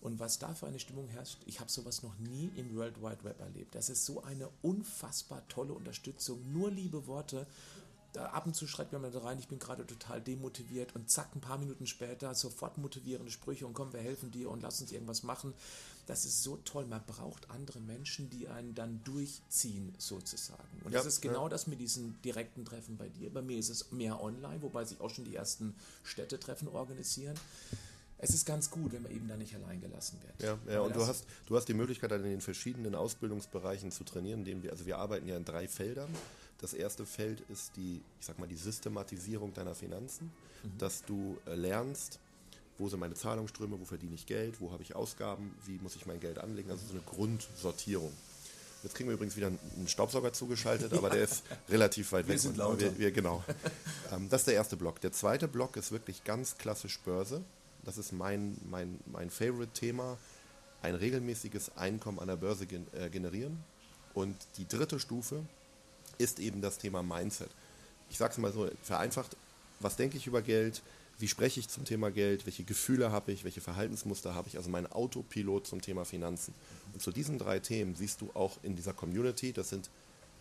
Und was da für eine Stimmung herrscht, ich habe sowas noch nie im World Wide Web erlebt. Das ist so eine unfassbar tolle Unterstützung, nur liebe Worte. Da ab und zu schreibt jemand rein, ich bin gerade total demotiviert und zack, ein paar Minuten später sofort motivierende Sprüche und komm, wir helfen dir und lass uns irgendwas machen. Das ist so toll. Man braucht andere Menschen, die einen dann durchziehen, sozusagen. Und ja, das ist genau ja. das mit diesen direkten Treffen bei dir. Bei mir ist es mehr online, wobei sich auch schon die ersten Städtetreffen organisieren es ist ganz gut, wenn man eben da nicht allein gelassen wird. Ja, ja und du hast, du hast die Möglichkeit, dann in den verschiedenen Ausbildungsbereichen zu trainieren, indem wir, also wir arbeiten ja in drei Feldern. Das erste Feld ist die, ich sag mal, die Systematisierung deiner Finanzen, mhm. dass du äh, lernst, wo sind meine Zahlungsströme, wo verdiene ich Geld, wo habe ich Ausgaben, wie muss ich mein Geld anlegen, also so eine Grundsortierung. Jetzt kriegen wir übrigens wieder einen Staubsauger zugeschaltet, aber der ist relativ weit weg. Wir sind lauter. Wir, wir, genau. Ähm, das ist der erste Block. Der zweite Block ist wirklich ganz klassisch Börse. Das ist mein, mein, mein Favorite-Thema. Ein regelmäßiges Einkommen an der Börse äh, generieren. Und die dritte Stufe ist eben das Thema Mindset. Ich sage es mal so vereinfacht, was denke ich über Geld, wie spreche ich zum Thema Geld, welche Gefühle habe ich, welche Verhaltensmuster habe ich, also mein Autopilot zum Thema Finanzen. Und zu diesen drei Themen siehst du auch in dieser Community, das sind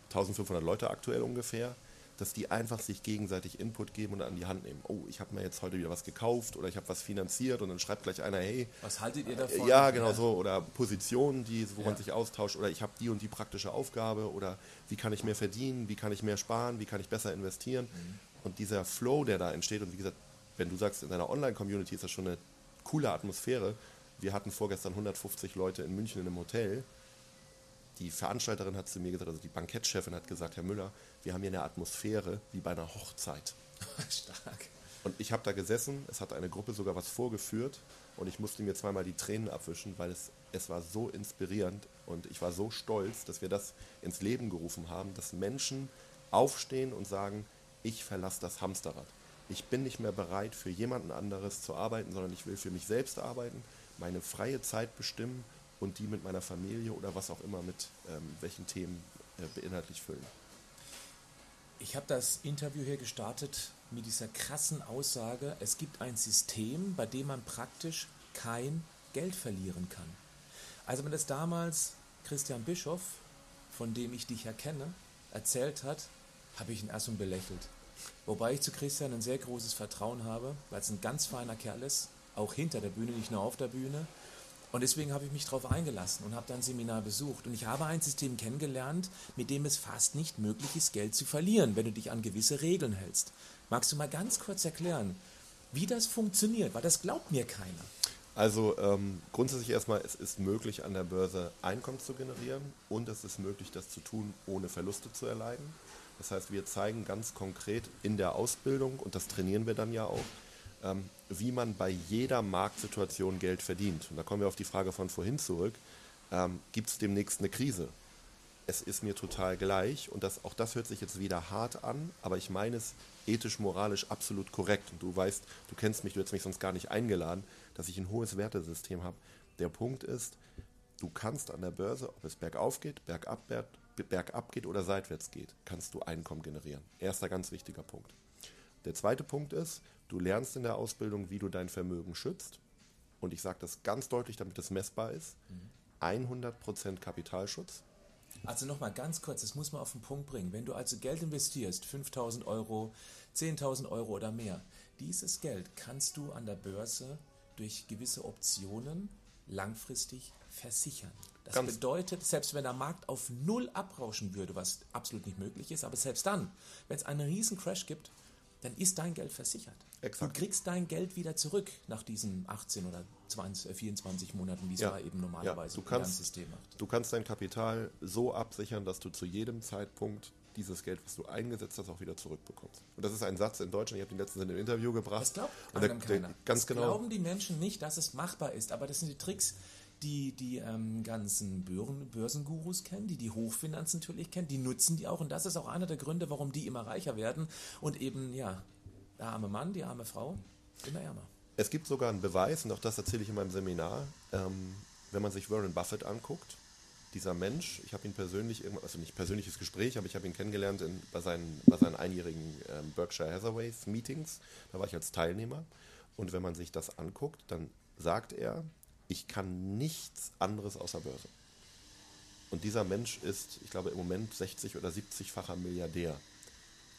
1500 Leute aktuell ungefähr, dass die einfach sich gegenseitig Input geben und an die Hand nehmen. Oh, ich habe mir jetzt heute wieder was gekauft oder ich habe was finanziert und dann schreibt gleich einer, hey. Was haltet ihr davon? Ja, genau so. Oder Positionen, die, wo ja. man sich austauscht oder ich habe die und die praktische Aufgabe oder wie kann ich mehr verdienen, wie kann ich mehr sparen, wie kann ich besser investieren. Mhm. Und dieser Flow, der da entsteht und wie gesagt, wenn du sagst, in deiner Online-Community ist das schon eine coole Atmosphäre. Wir hatten vorgestern 150 Leute in München in einem Hotel die Veranstalterin hat zu mir gesagt, also die Bankettchefin hat gesagt, Herr Müller, wir haben hier eine Atmosphäre wie bei einer Hochzeit. Stark. Und ich habe da gesessen, es hat eine Gruppe sogar was vorgeführt und ich musste mir zweimal die Tränen abwischen, weil es, es war so inspirierend und ich war so stolz, dass wir das ins Leben gerufen haben, dass Menschen aufstehen und sagen, ich verlasse das Hamsterrad. Ich bin nicht mehr bereit, für jemanden anderes zu arbeiten, sondern ich will für mich selbst arbeiten, meine freie Zeit bestimmen und die mit meiner Familie oder was auch immer mit ähm, welchen Themen äh, beinhaltlich füllen. Ich habe das Interview hier gestartet mit dieser krassen Aussage, es gibt ein System, bei dem man praktisch kein Geld verlieren kann. Also wenn das damals Christian Bischoff, von dem ich dich erkenne, erzählt hat, habe ich ihn erst und belächelt. Wobei ich zu Christian ein sehr großes Vertrauen habe, weil es ein ganz feiner Kerl ist, auch hinter der Bühne, nicht nur auf der Bühne. Und deswegen habe ich mich darauf eingelassen und habe dann Seminar besucht. Und ich habe ein System kennengelernt, mit dem es fast nicht möglich ist, Geld zu verlieren, wenn du dich an gewisse Regeln hältst. Magst du mal ganz kurz erklären, wie das funktioniert? Weil das glaubt mir keiner. Also ähm, grundsätzlich erstmal, es ist möglich, an der Börse Einkommen zu generieren und es ist möglich, das zu tun, ohne Verluste zu erleiden. Das heißt, wir zeigen ganz konkret in der Ausbildung, und das trainieren wir dann ja auch, wie man bei jeder Marktsituation Geld verdient. Und da kommen wir auf die Frage von vorhin zurück. Ähm, Gibt es demnächst eine Krise? Es ist mir total gleich und das, auch das hört sich jetzt wieder hart an, aber ich meine es ethisch, moralisch absolut korrekt. Und du weißt, du kennst mich, du hättest mich sonst gar nicht eingeladen, dass ich ein hohes Wertesystem habe. Der Punkt ist, du kannst an der Börse, ob es bergauf geht, bergab, bergab geht oder seitwärts geht, kannst du Einkommen generieren. Erster ganz wichtiger Punkt. Der zweite Punkt ist, du lernst in der Ausbildung, wie du dein Vermögen schützt. Und ich sage das ganz deutlich, damit es messbar ist. 100% Kapitalschutz. Also nochmal ganz kurz, das muss man auf den Punkt bringen. Wenn du also Geld investierst, 5000 Euro, 10.000 Euro oder mehr, dieses Geld kannst du an der Börse durch gewisse Optionen langfristig versichern. Das Ganz bedeutet, selbst wenn der Markt auf Null abrauschen würde, was absolut nicht möglich ist, aber selbst dann, wenn es einen riesen Crash gibt, dann ist dein Geld versichert. Exakt. Du kriegst dein Geld wieder zurück nach diesen 18 oder 20, 24 äh, Monaten, wie es ja. eben normalerweise ja. du kannst, System macht. Du kannst dein Kapital so absichern, dass du zu jedem Zeitpunkt dieses Geld, was du eingesetzt hast, auch wieder zurückbekommst. Und das ist ein Satz in Deutschland, ich habe den letzten in einem Interview gebracht. Das glaubt der, keiner. Der, ganz das genau. glauben die Menschen nicht, dass es machbar ist, aber das sind die Tricks, die die ähm, ganzen Börsen, Börsengurus kennen, die die Hochfinanzen natürlich kennen, die nutzen die auch. Und das ist auch einer der Gründe, warum die immer reicher werden. Und eben, ja, der arme Mann, die arme Frau, immer ärmer. Es gibt sogar einen Beweis, und auch das erzähle ich in meinem Seminar, ähm, wenn man sich Warren Buffett anguckt, dieser Mensch, ich habe ihn persönlich, also nicht persönliches Gespräch, aber ich habe ihn kennengelernt in, bei, seinen, bei seinen einjährigen ähm, Berkshire Hathaways Meetings, da war ich als Teilnehmer. Und wenn man sich das anguckt, dann sagt er, ich kann nichts anderes außer Börse. Und dieser Mensch ist, ich glaube, im Moment 60 oder 70-facher Milliardär.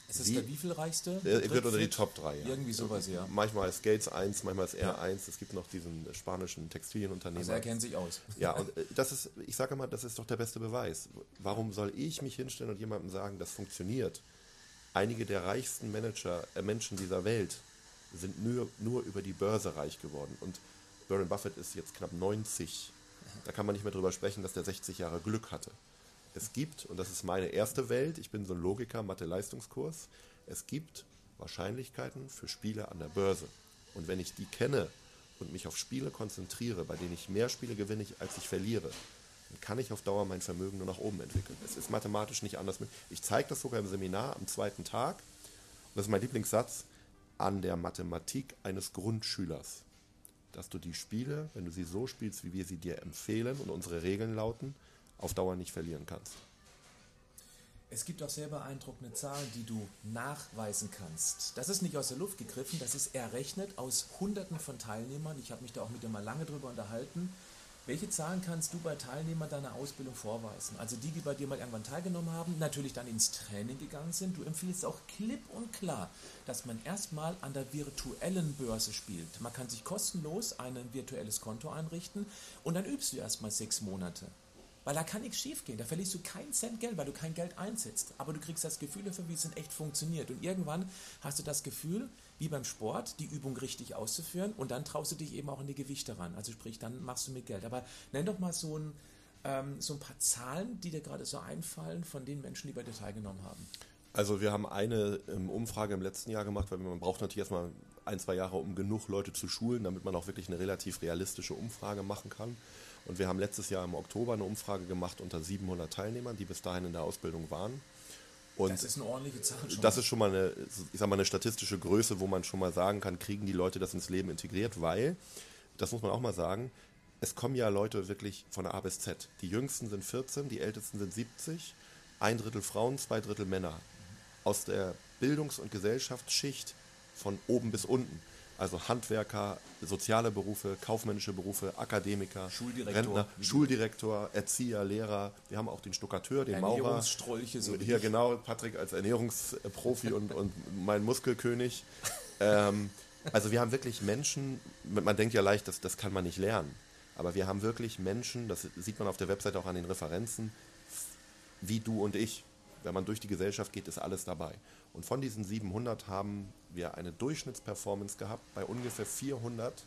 Ist es der wievielreichste? Er wird unter die Top 3. Ja. Irgendwie sowas, ja. Manchmal ist Gates 1, manchmal ist er 1. Es gibt noch diesen spanischen Textilienunternehmer. Also er kennt sich aus. Ja, und äh, das ist, ich sage immer, das ist doch der beste Beweis. Warum soll ich mich hinstellen und jemandem sagen, das funktioniert? Einige der reichsten Manager, äh, Menschen dieser Welt sind nur, nur über die Börse reich geworden. Und Warren Buffett ist jetzt knapp 90. Da kann man nicht mehr drüber sprechen, dass der 60 Jahre Glück hatte. Es gibt, und das ist meine erste Welt, ich bin so ein Logiker, Mathe-Leistungskurs, es gibt Wahrscheinlichkeiten für Spiele an der Börse. Und wenn ich die kenne und mich auf Spiele konzentriere, bei denen ich mehr Spiele gewinne, als ich verliere, dann kann ich auf Dauer mein Vermögen nur nach oben entwickeln. Es ist mathematisch nicht anders. Ich zeige das sogar im Seminar am zweiten Tag. Und das ist mein Lieblingssatz an der Mathematik eines Grundschülers. Dass du die Spiele, wenn du sie so spielst, wie wir sie dir empfehlen und unsere Regeln lauten, auf Dauer nicht verlieren kannst. Es gibt auch sehr beeindruckende Zahlen, die du nachweisen kannst. Das ist nicht aus der Luft gegriffen, das ist errechnet aus Hunderten von Teilnehmern. Ich habe mich da auch mit dir mal lange drüber unterhalten. Welche Zahlen kannst du bei Teilnehmern deiner Ausbildung vorweisen? Also die, die bei dir mal irgendwann teilgenommen haben, natürlich dann ins Training gegangen sind. Du empfiehlst auch klipp und klar, dass man erstmal an der virtuellen Börse spielt. Man kann sich kostenlos ein virtuelles Konto einrichten und dann übst du erstmal sechs Monate. Weil da kann nichts schief gehen. Da verlierst du keinen Cent Geld, weil du kein Geld einsetzt. Aber du kriegst das Gefühl dafür, wie es in echt funktioniert. Und irgendwann hast du das Gefühl, wie beim Sport, die Übung richtig auszuführen. Und dann traust du dich eben auch in die Gewichte ran. Also sprich, dann machst du mit Geld. Aber nenn doch mal so ein, ähm, so ein paar Zahlen, die dir gerade so einfallen von den Menschen, die bei dir teilgenommen haben. Also wir haben eine ähm, Umfrage im letzten Jahr gemacht, weil man braucht natürlich erstmal ein, zwei Jahre, um genug Leute zu schulen, damit man auch wirklich eine relativ realistische Umfrage machen kann. Und wir haben letztes Jahr im Oktober eine Umfrage gemacht unter 700 Teilnehmern, die bis dahin in der Ausbildung waren. Und das ist eine ordentliche Zahl schon. Das ist schon mal eine, ich sag mal, eine statistische Größe, wo man schon mal sagen kann, kriegen die Leute das ins Leben integriert, weil, das muss man auch mal sagen, es kommen ja Leute wirklich von A bis Z. Die jüngsten sind 14, die ältesten sind 70, ein Drittel Frauen, zwei Drittel Männer. Aus der Bildungs- und Gesellschaftsschicht von oben bis unten. Also Handwerker, soziale Berufe, kaufmännische Berufe, Akademiker, Schuldirektor, Rentner, Schuldirektor, Erzieher, Lehrer. Wir haben auch den Stuckateur, den Maurer. So Hier genau, Patrick als Ernährungsprofi und, und mein Muskelkönig. Ähm, also wir haben wirklich Menschen, man denkt ja leicht, das, das kann man nicht lernen. Aber wir haben wirklich Menschen, das sieht man auf der Webseite auch an den Referenzen, wie du und ich. Wenn man durch die Gesellschaft geht, ist alles dabei. Und von diesen 700 haben wir eine Durchschnittsperformance gehabt bei ungefähr 400,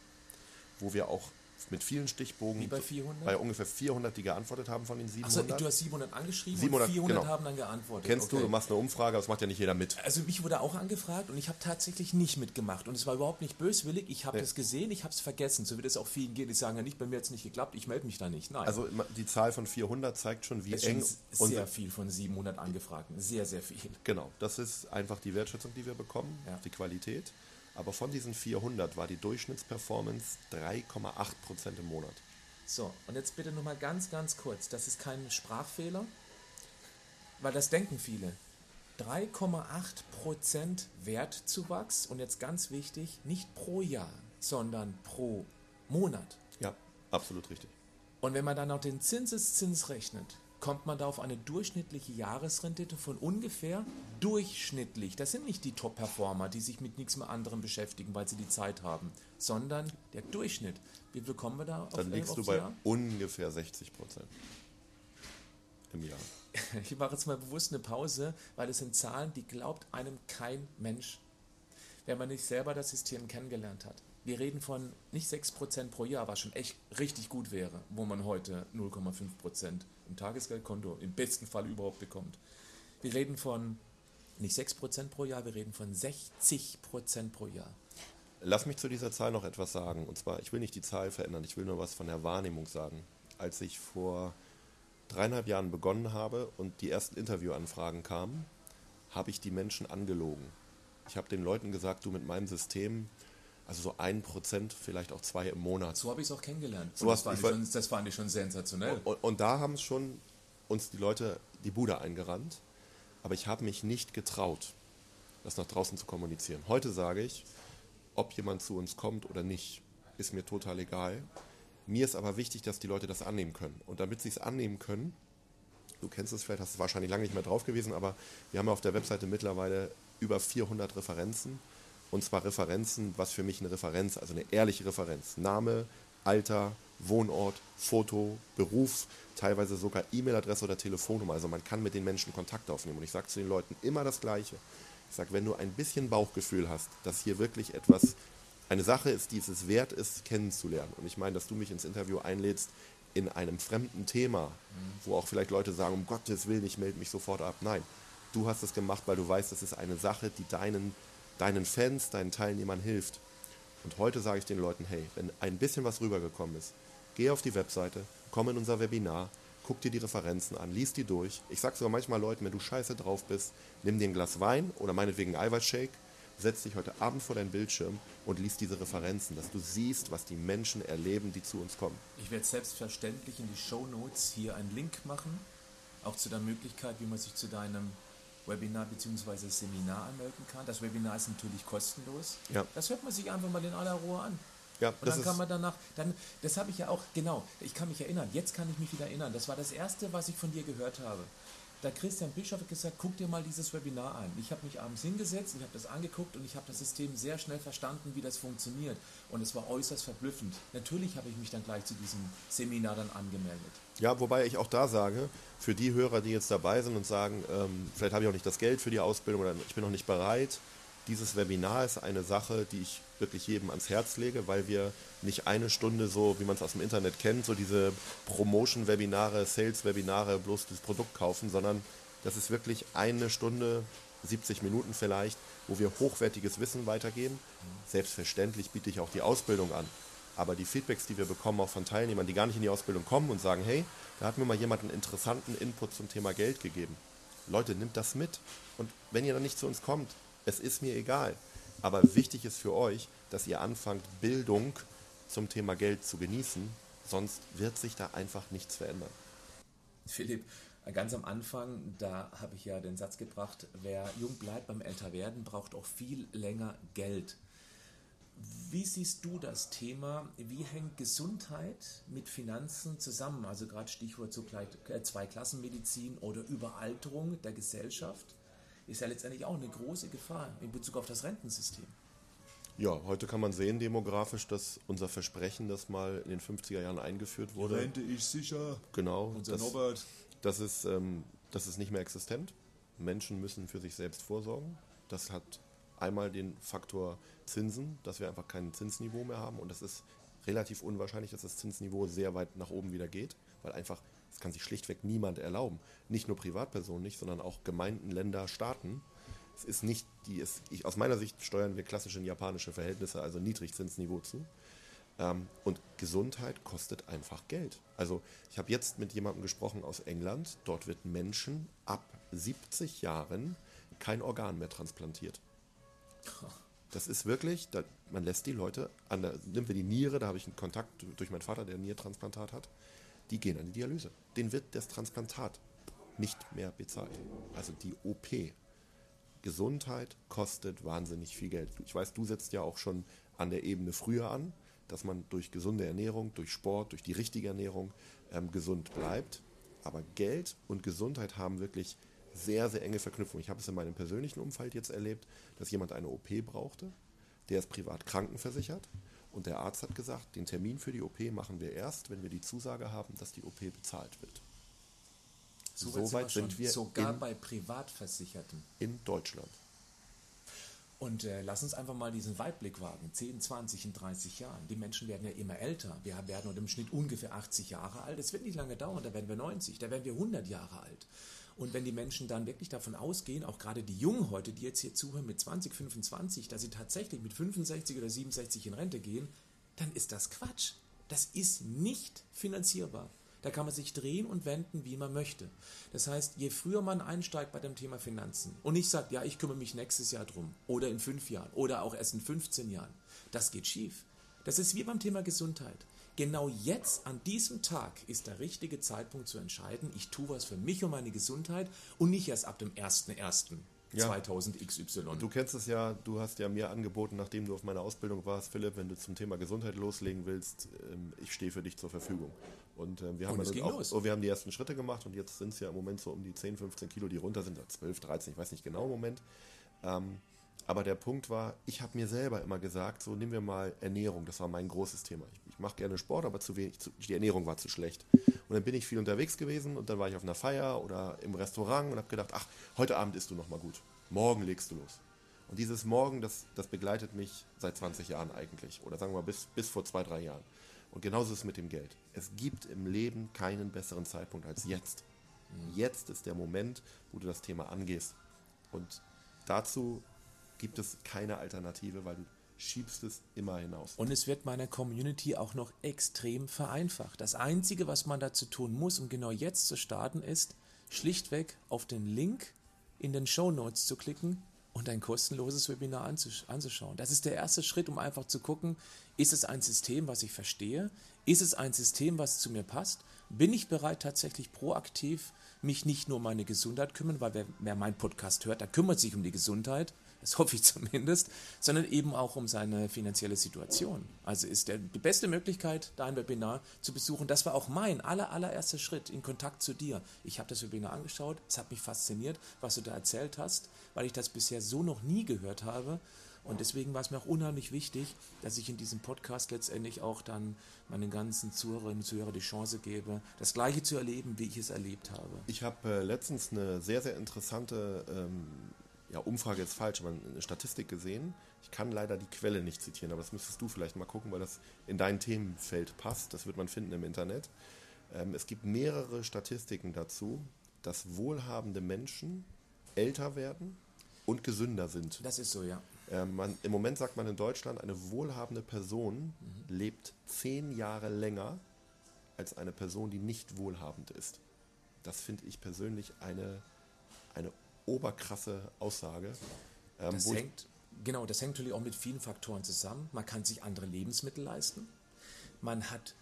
wo wir auch mit vielen Stichbogen. Wie bei 400? Bei ungefähr 400, die geantwortet haben von den 700. Achso, du hast 700 angeschrieben 700, und 400 genau. haben dann geantwortet. Kennst okay. du, du machst eine Umfrage, das macht ja nicht jeder mit. Also mich wurde auch angefragt und ich habe tatsächlich nicht mitgemacht. Und es war überhaupt nicht böswillig. Ich habe Nee. das gesehen, ich habe es vergessen. So wird es auch vielen gehen, die sagen ja nicht, bei mir hat es nicht geklappt, ich melde mich da nicht. Nein. Also die Zahl von 400 zeigt schon, wie es eng ist schon sehr viel von 700 Angefragten. Sehr, sehr viel. Genau, das ist einfach die Wertschätzung, die wir bekommen, Ja. die Qualität. Aber von diesen 400 war die Durchschnittsperformance 3,8 Prozent im Monat. So, und jetzt bitte nochmal ganz, ganz kurz. Das ist kein Sprachfehler, weil das denken viele. 3,8% Wertzuwachs und jetzt ganz wichtig, nicht pro Jahr, sondern pro Monat. Ja, absolut richtig. Und wenn man dann auch den Zinseszins rechnet, kommt man da auf eine durchschnittliche Jahresrendite von ungefähr durchschnittlich. Das sind nicht die Top-Performer, die sich mit nichts mehr anderem beschäftigen, weil sie die Zeit haben, sondern der Durchschnitt. Wie viel kommen wir da auf, Dann liegst du bei Jahr? ungefähr 60 Prozent im Jahr. Ich mache jetzt mal bewusst eine Pause, weil es sind Zahlen, die glaubt einem kein Mensch, wenn man nicht selber das System kennengelernt hat. Wir reden von nicht 6% pro Jahr, was schon echt richtig gut wäre, wo man heute 0,5% im Tagesgeldkonto im besten Fall überhaupt bekommt. Wir reden von nicht 6% pro Jahr, wir reden von 60% pro Jahr. Lass mich zu dieser Zahl noch etwas sagen. Und zwar, ich will nicht die Zahl verändern, ich will nur was von der Wahrnehmung sagen. Als ich vor dreieinhalb Jahren begonnen habe und die ersten Interviewanfragen kamen, habe ich die Menschen angelogen. Ich habe den Leuten gesagt, du mit meinem System, also so ein Prozent, vielleicht auch zwei im Monat. So habe ich es auch kennengelernt. So das, fand ich schon, das fand ich schon sensationell. Und, und da haben es schon uns die Leute die Bude eingerannt. Aber ich habe mich nicht getraut, das nach draußen zu kommunizieren. Heute sage ich, ob jemand zu uns kommt oder nicht, ist mir total egal. Mir ist aber wichtig, dass die Leute das annehmen können. Und damit sie es annehmen können, du kennst es vielleicht, hast es wahrscheinlich lange nicht mehr drauf gewesen, aber wir haben auf der Webseite mittlerweile über 400 Referenzen. Und zwar Referenzen, was für mich eine Referenz, also eine ehrliche Referenz. Name, Alter, Wohnort, Foto, Beruf, teilweise sogar E-Mail-Adresse oder Telefonnummer. Also man kann mit den Menschen Kontakt aufnehmen. Und ich sage zu den Leuten immer das Gleiche. Ich sage, wenn du ein bisschen Bauchgefühl hast, dass hier wirklich etwas, eine Sache ist, die es wert ist, kennenzulernen. Und ich meine, dass du mich ins Interview einlädst in einem fremden Thema, mhm. wo auch vielleicht Leute sagen, um Gottes Willen, ich melde mich sofort ab. Nein, du hast es gemacht, weil du weißt, das ist eine Sache, die deinen, deinen Fans, deinen Teilnehmern hilft. Und heute sage ich den Leuten, hey, wenn ein bisschen was rübergekommen ist, geh auf die Webseite, komm in unser Webinar, guck dir die Referenzen an, lies die durch. Ich sage sogar manchmal Leuten, wenn du scheiße drauf bist, nimm dir ein Glas Wein oder meinetwegen Eiweißshake, setz dich heute Abend vor deinen Bildschirm und lies diese Referenzen, dass du siehst, was die Menschen erleben, die zu uns kommen. Ich werde selbstverständlich in die Show Notes hier einen Link machen, auch zu der Möglichkeit, wie man sich zu deinem Webinar bzw. Seminar anmelden kann. Das Webinar ist natürlich kostenlos. Ja. Das hört man sich einfach mal in aller Ruhe an. Ja, und dann kann man danach, dann, das habe ich ja auch, genau, ich kann mich erinnern, jetzt kann ich mich wieder erinnern, das war das Erste, was ich von dir gehört habe. Da Christian Bischof hat gesagt, guck dir mal dieses Webinar an. Ich habe mich abends hingesetzt, ich habe das angeguckt und ich habe das System sehr schnell verstanden, wie das funktioniert. Und es war äußerst verblüffend. Natürlich habe ich mich dann gleich zu diesem Seminar dann angemeldet. Ja, wobei ich auch da sage, für die Hörer, die jetzt dabei sind und sagen, ähm, vielleicht habe ich auch nicht das Geld für die Ausbildung oder ich bin noch nicht bereit, dieses Webinar ist eine Sache, die ich wirklich jedem ans Herz lege, weil wir nicht eine Stunde so, wie man es aus dem Internet kennt, so diese Promotion-Webinare, Sales-Webinare, bloß das Produkt kaufen, sondern das ist wirklich eine Stunde, 70 Minuten vielleicht, wo wir hochwertiges Wissen weitergeben. Selbstverständlich biete ich auch die Ausbildung an. Aber die Feedbacks, die wir bekommen, auch von Teilnehmern, die gar nicht in die Ausbildung kommen und sagen, hey, da hat mir mal jemand einen interessanten Input zum Thema Geld gegeben. Leute, nimmt das mit. Und wenn ihr dann nicht zu uns kommt, es ist mir egal. Aber wichtig ist für euch, dass ihr anfangt, Bildung zum Thema Geld zu genießen, sonst wird sich da einfach nichts verändern. Philipp, ganz am Anfang, da habe ich ja den Satz gebracht, wer jung bleibt beim Älterwerden, braucht auch viel länger Geld. Wie siehst du das Thema? Wie hängt Gesundheit mit Finanzen zusammen? Also gerade Stichwort äh, Zweiklassenmedizin oder Überalterung der Gesellschaft ist ja letztendlich auch eine große Gefahr in Bezug auf das Rentensystem. Ja, heute kann man sehen demografisch, dass unser Versprechen, das mal in den 50er Jahren eingeführt wurde. Die Rente ist sicher. Genau. Unser das, Norbert. Das ist, ähm, das ist nicht mehr existent. Menschen müssen für sich selbst vorsorgen. Das hat einmal den Faktor Zinsen, dass wir einfach kein Zinsniveau mehr haben. Und das ist relativ unwahrscheinlich, dass das Zinsniveau sehr weit nach oben wieder geht, weil einfach das kann sich schlichtweg niemand erlauben. Nicht nur Privatpersonen nicht, sondern auch Gemeinden, Länder, Staaten. Es ist nicht die, es, ich, aus meiner Sicht steuern wir klassische japanische Verhältnisse, also Niedrigzinsniveau zu. Ähm, und Gesundheit kostet einfach Geld. Also ich habe jetzt mit jemandem gesprochen aus England. Dort wird Menschen ab 70 Jahren kein Organ mehr transplantiert. Das ist wirklich, da, man lässt die Leute, an der, nehmen wir die Niere, da habe ich einen Kontakt durch meinen Vater, der ein Niertransplantat hat die gehen an die Dialyse. Den wird das Transplantat nicht mehr bezahlt. Also die OP. Gesundheit kostet wahnsinnig viel Geld. Ich weiß, du setzt ja auch schon an der Ebene früher an, dass man durch gesunde Ernährung, durch Sport, durch die richtige Ernährung ähm, gesund bleibt. Aber Geld und Gesundheit haben wirklich sehr, sehr enge Verknüpfung. Ich habe es in meinem persönlichen Umfeld jetzt erlebt, dass jemand eine OP brauchte. Der ist privat krankenversichert und der Arzt hat gesagt, den Termin für die OP machen wir erst, wenn wir die Zusage haben, dass die OP bezahlt wird. So, so weit sind wir, sind wir sogar in, bei Privatversicherten. In Deutschland. Und äh, lass uns einfach mal diesen Weitblick wagen. 10, 20 in 30 Jahren. Die Menschen werden ja immer älter. Wir werden im Schnitt ungefähr 80 Jahre alt. Es wird nicht lange dauern, da werden wir 90, da werden wir 100 Jahre alt. Und wenn die Menschen dann wirklich davon ausgehen, auch gerade die Jungen heute, die jetzt hier zuhören mit 20, 25, dass sie tatsächlich mit 65 oder 67 in Rente gehen, dann ist das Quatsch. Das ist nicht finanzierbar. Da kann man sich drehen und wenden, wie man möchte. Das heißt, je früher man einsteigt bei dem Thema Finanzen und nicht sagt, ja, ich kümmere mich nächstes Jahr drum oder in fünf Jahren oder auch erst in 15 Jahren, das geht schief. Das ist wie beim Thema Gesundheit. Genau jetzt, an diesem Tag, ist der richtige Zeitpunkt zu entscheiden, ich tue was für mich und meine Gesundheit und nicht erst ab dem 1.1. ja. 2000 XY. Du kennst es ja, du hast ja mir angeboten, nachdem du auf meiner Ausbildung warst, Philipp, wenn du zum Thema Gesundheit loslegen willst, ähm, ich stehe für dich zur Verfügung. Und äh, wir, haben und auch, oh, wir haben die ersten Schritte gemacht und jetzt sind es ja im Moment so um die 10, 15 Kilo, die runter sind, 12, 13, ich weiß nicht genau im Moment. Ähm, aber der Punkt war, ich habe mir selber immer gesagt, so nehmen wir mal Ernährung, das war mein großes Thema. Ich, ich mache gerne Sport, aber zu wenig, zu, die Ernährung war zu schlecht. Und dann bin ich viel unterwegs gewesen und dann war ich auf einer Feier oder im Restaurant und habe gedacht, ach, heute Abend isst du noch mal gut, morgen legst du los. Und dieses Morgen, das, das begleitet mich seit 20 Jahren eigentlich oder sagen wir mal bis, bis vor zwei, drei Jahren. Und genauso ist es mit dem Geld. Es gibt im Leben keinen besseren Zeitpunkt als jetzt. Jetzt ist der Moment, wo du das Thema angehst. Und dazu gibt es keine Alternative, weil du schiebst es immer hinaus. Und es wird meiner Community auch noch extrem vereinfacht. Das Einzige, was man dazu tun muss, um genau jetzt zu starten, ist schlichtweg auf den Link in den Show Notes zu klicken und ein kostenloses Webinar anzuschauen. Das ist der erste Schritt, um einfach zu gucken, ist es ein System, was ich verstehe? Ist es ein System, was zu mir passt? Bin ich bereit, tatsächlich proaktiv mich nicht nur um meine Gesundheit kümmern, weil wer, wer meinen Podcast hört, der kümmert sich um die Gesundheit das hoffe ich zumindest, sondern eben auch um seine finanzielle Situation. Also ist der, die beste Möglichkeit, dein Webinar zu besuchen. Das war auch mein aller, allererster Schritt in Kontakt zu dir. Ich habe das Webinar angeschaut, es hat mich fasziniert, was du da erzählt hast, weil ich das bisher so noch nie gehört habe. Und deswegen war es mir auch unheimlich wichtig, dass ich in diesem Podcast letztendlich auch dann meinen ganzen Zuhörerinnen und Zuhörern die Chance gebe, das Gleiche zu erleben, wie ich es erlebt habe. Ich habe äh, letztens eine sehr, sehr interessante ähm, ja, Umfrage ist falsch, aber eine Statistik gesehen. Ich kann leider die Quelle nicht zitieren, aber das müsstest du vielleicht mal gucken, weil das in dein Themenfeld passt. Das wird man finden im Internet. Ähm, es gibt mehrere Statistiken dazu, dass wohlhabende Menschen älter werden und gesünder sind. Das ist so, ja. Ähm, man, Im Moment sagt man in Deutschland, eine wohlhabende Person mhm. lebt zehn Jahre länger als eine Person, die nicht wohlhabend ist. Das finde ich persönlich eine, eine oberkrasse Aussage. Ähm, das hängt, genau, das hängt natürlich auch mit vielen Faktoren zusammen. Man kann sich andere Lebensmittel leisten. Man hat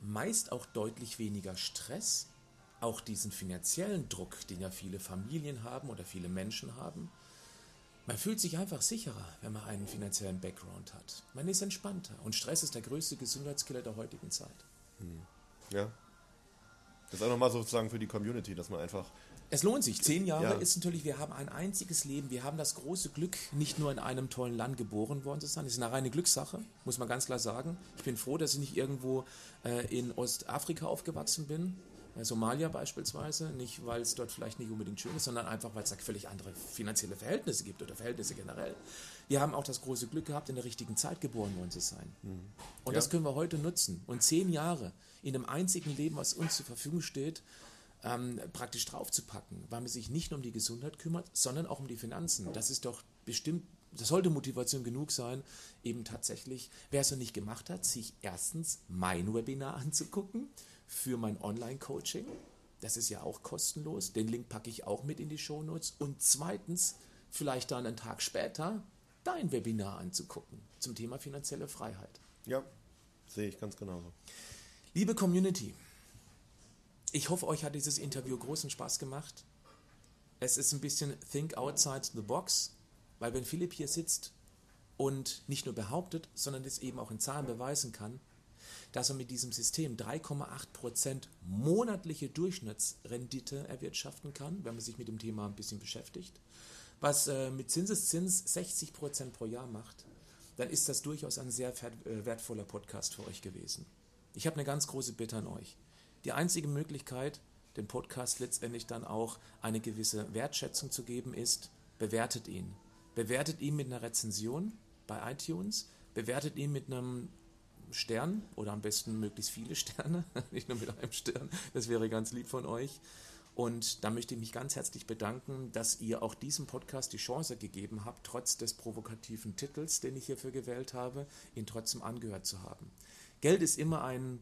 meist auch deutlich weniger Stress, auch diesen finanziellen Druck, den ja viele Familien haben oder viele Menschen haben. Man fühlt sich einfach sicherer, wenn man einen finanziellen Background hat. Man ist entspannter und Stress ist der größte Gesundheitskiller der heutigen Zeit. Hm. Ja. Das ist auch nochmal sozusagen für die Community, dass man einfach es lohnt sich. Zehn Jahre ja. ist natürlich, wir haben ein einziges Leben. Wir haben das große Glück, nicht nur in einem tollen Land geboren worden zu sein. Das ist eine reine Glückssache, muss man ganz klar sagen. Ich bin froh, dass ich nicht irgendwo äh, in Ostafrika aufgewachsen bin. Äh, Somalia beispielsweise, nicht weil es dort vielleicht nicht unbedingt schön ist, sondern einfach, weil es da völlig andere finanzielle Verhältnisse gibt oder Verhältnisse generell. Wir haben auch das große Glück gehabt, in der richtigen Zeit geboren worden zu sein. Mhm. Und ja. das können wir heute nutzen. Und zehn Jahre in einem einzigen Leben, was uns zur Verfügung steht, ähm, praktisch draufzupacken, weil man sich nicht nur um die Gesundheit kümmert, sondern auch um die Finanzen. Das ist doch bestimmt, das sollte Motivation genug sein, eben tatsächlich, wer es noch nicht gemacht hat, sich erstens mein Webinar anzugucken für mein Online-Coaching. Das ist ja auch kostenlos. Den Link packe ich auch mit in die Show Notes. Und zweitens, vielleicht dann einen Tag später, dein Webinar anzugucken zum Thema finanzielle Freiheit. Ja, sehe ich ganz genauso. Liebe Community, ich hoffe, euch hat dieses Interview großen Spaß gemacht. Es ist ein bisschen Think Outside the Box, weil wenn Philipp hier sitzt und nicht nur behauptet, sondern es eben auch in Zahlen beweisen kann, dass er mit diesem System 3,8% monatliche Durchschnittsrendite erwirtschaften kann, wenn man sich mit dem Thema ein bisschen beschäftigt, was äh, mit Zinseszins 60% pro Jahr macht, dann ist das durchaus ein sehr äh, wertvoller Podcast für euch gewesen. Ich habe eine ganz große Bitte an euch. Die einzige Möglichkeit, dem Podcast letztendlich dann auch eine gewisse Wertschätzung zu geben, ist, bewertet ihn. Bewertet ihn mit einer Rezension bei iTunes, bewertet ihn mit einem Stern oder am besten möglichst viele Sterne, nicht nur mit einem Stern, das wäre ganz lieb von euch. Und da möchte ich mich ganz herzlich bedanken, dass ihr auch diesem Podcast die Chance gegeben habt, trotz des provokativen Titels, den ich hierfür gewählt habe, ihn trotzdem angehört zu haben. Geld ist immer ein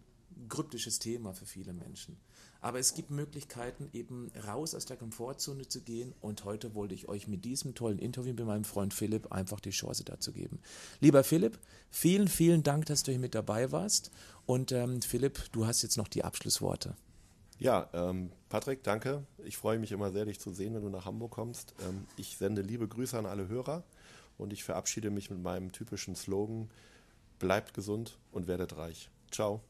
kryptisches Thema für viele Menschen. Aber es gibt Möglichkeiten, eben raus aus der Komfortzone zu gehen. Und heute wollte ich euch mit diesem tollen Interview mit meinem Freund Philipp einfach die Chance dazu geben. Lieber Philipp, vielen, vielen Dank, dass du hier mit dabei warst. Und ähm, Philipp, du hast jetzt noch die Abschlussworte. Ja, ähm, Patrick, danke. Ich freue mich immer sehr, dich zu sehen, wenn du nach Hamburg kommst. Ähm, ich sende liebe Grüße an alle Hörer und ich verabschiede mich mit meinem typischen Slogan: Bleibt gesund und werdet reich. Ciao.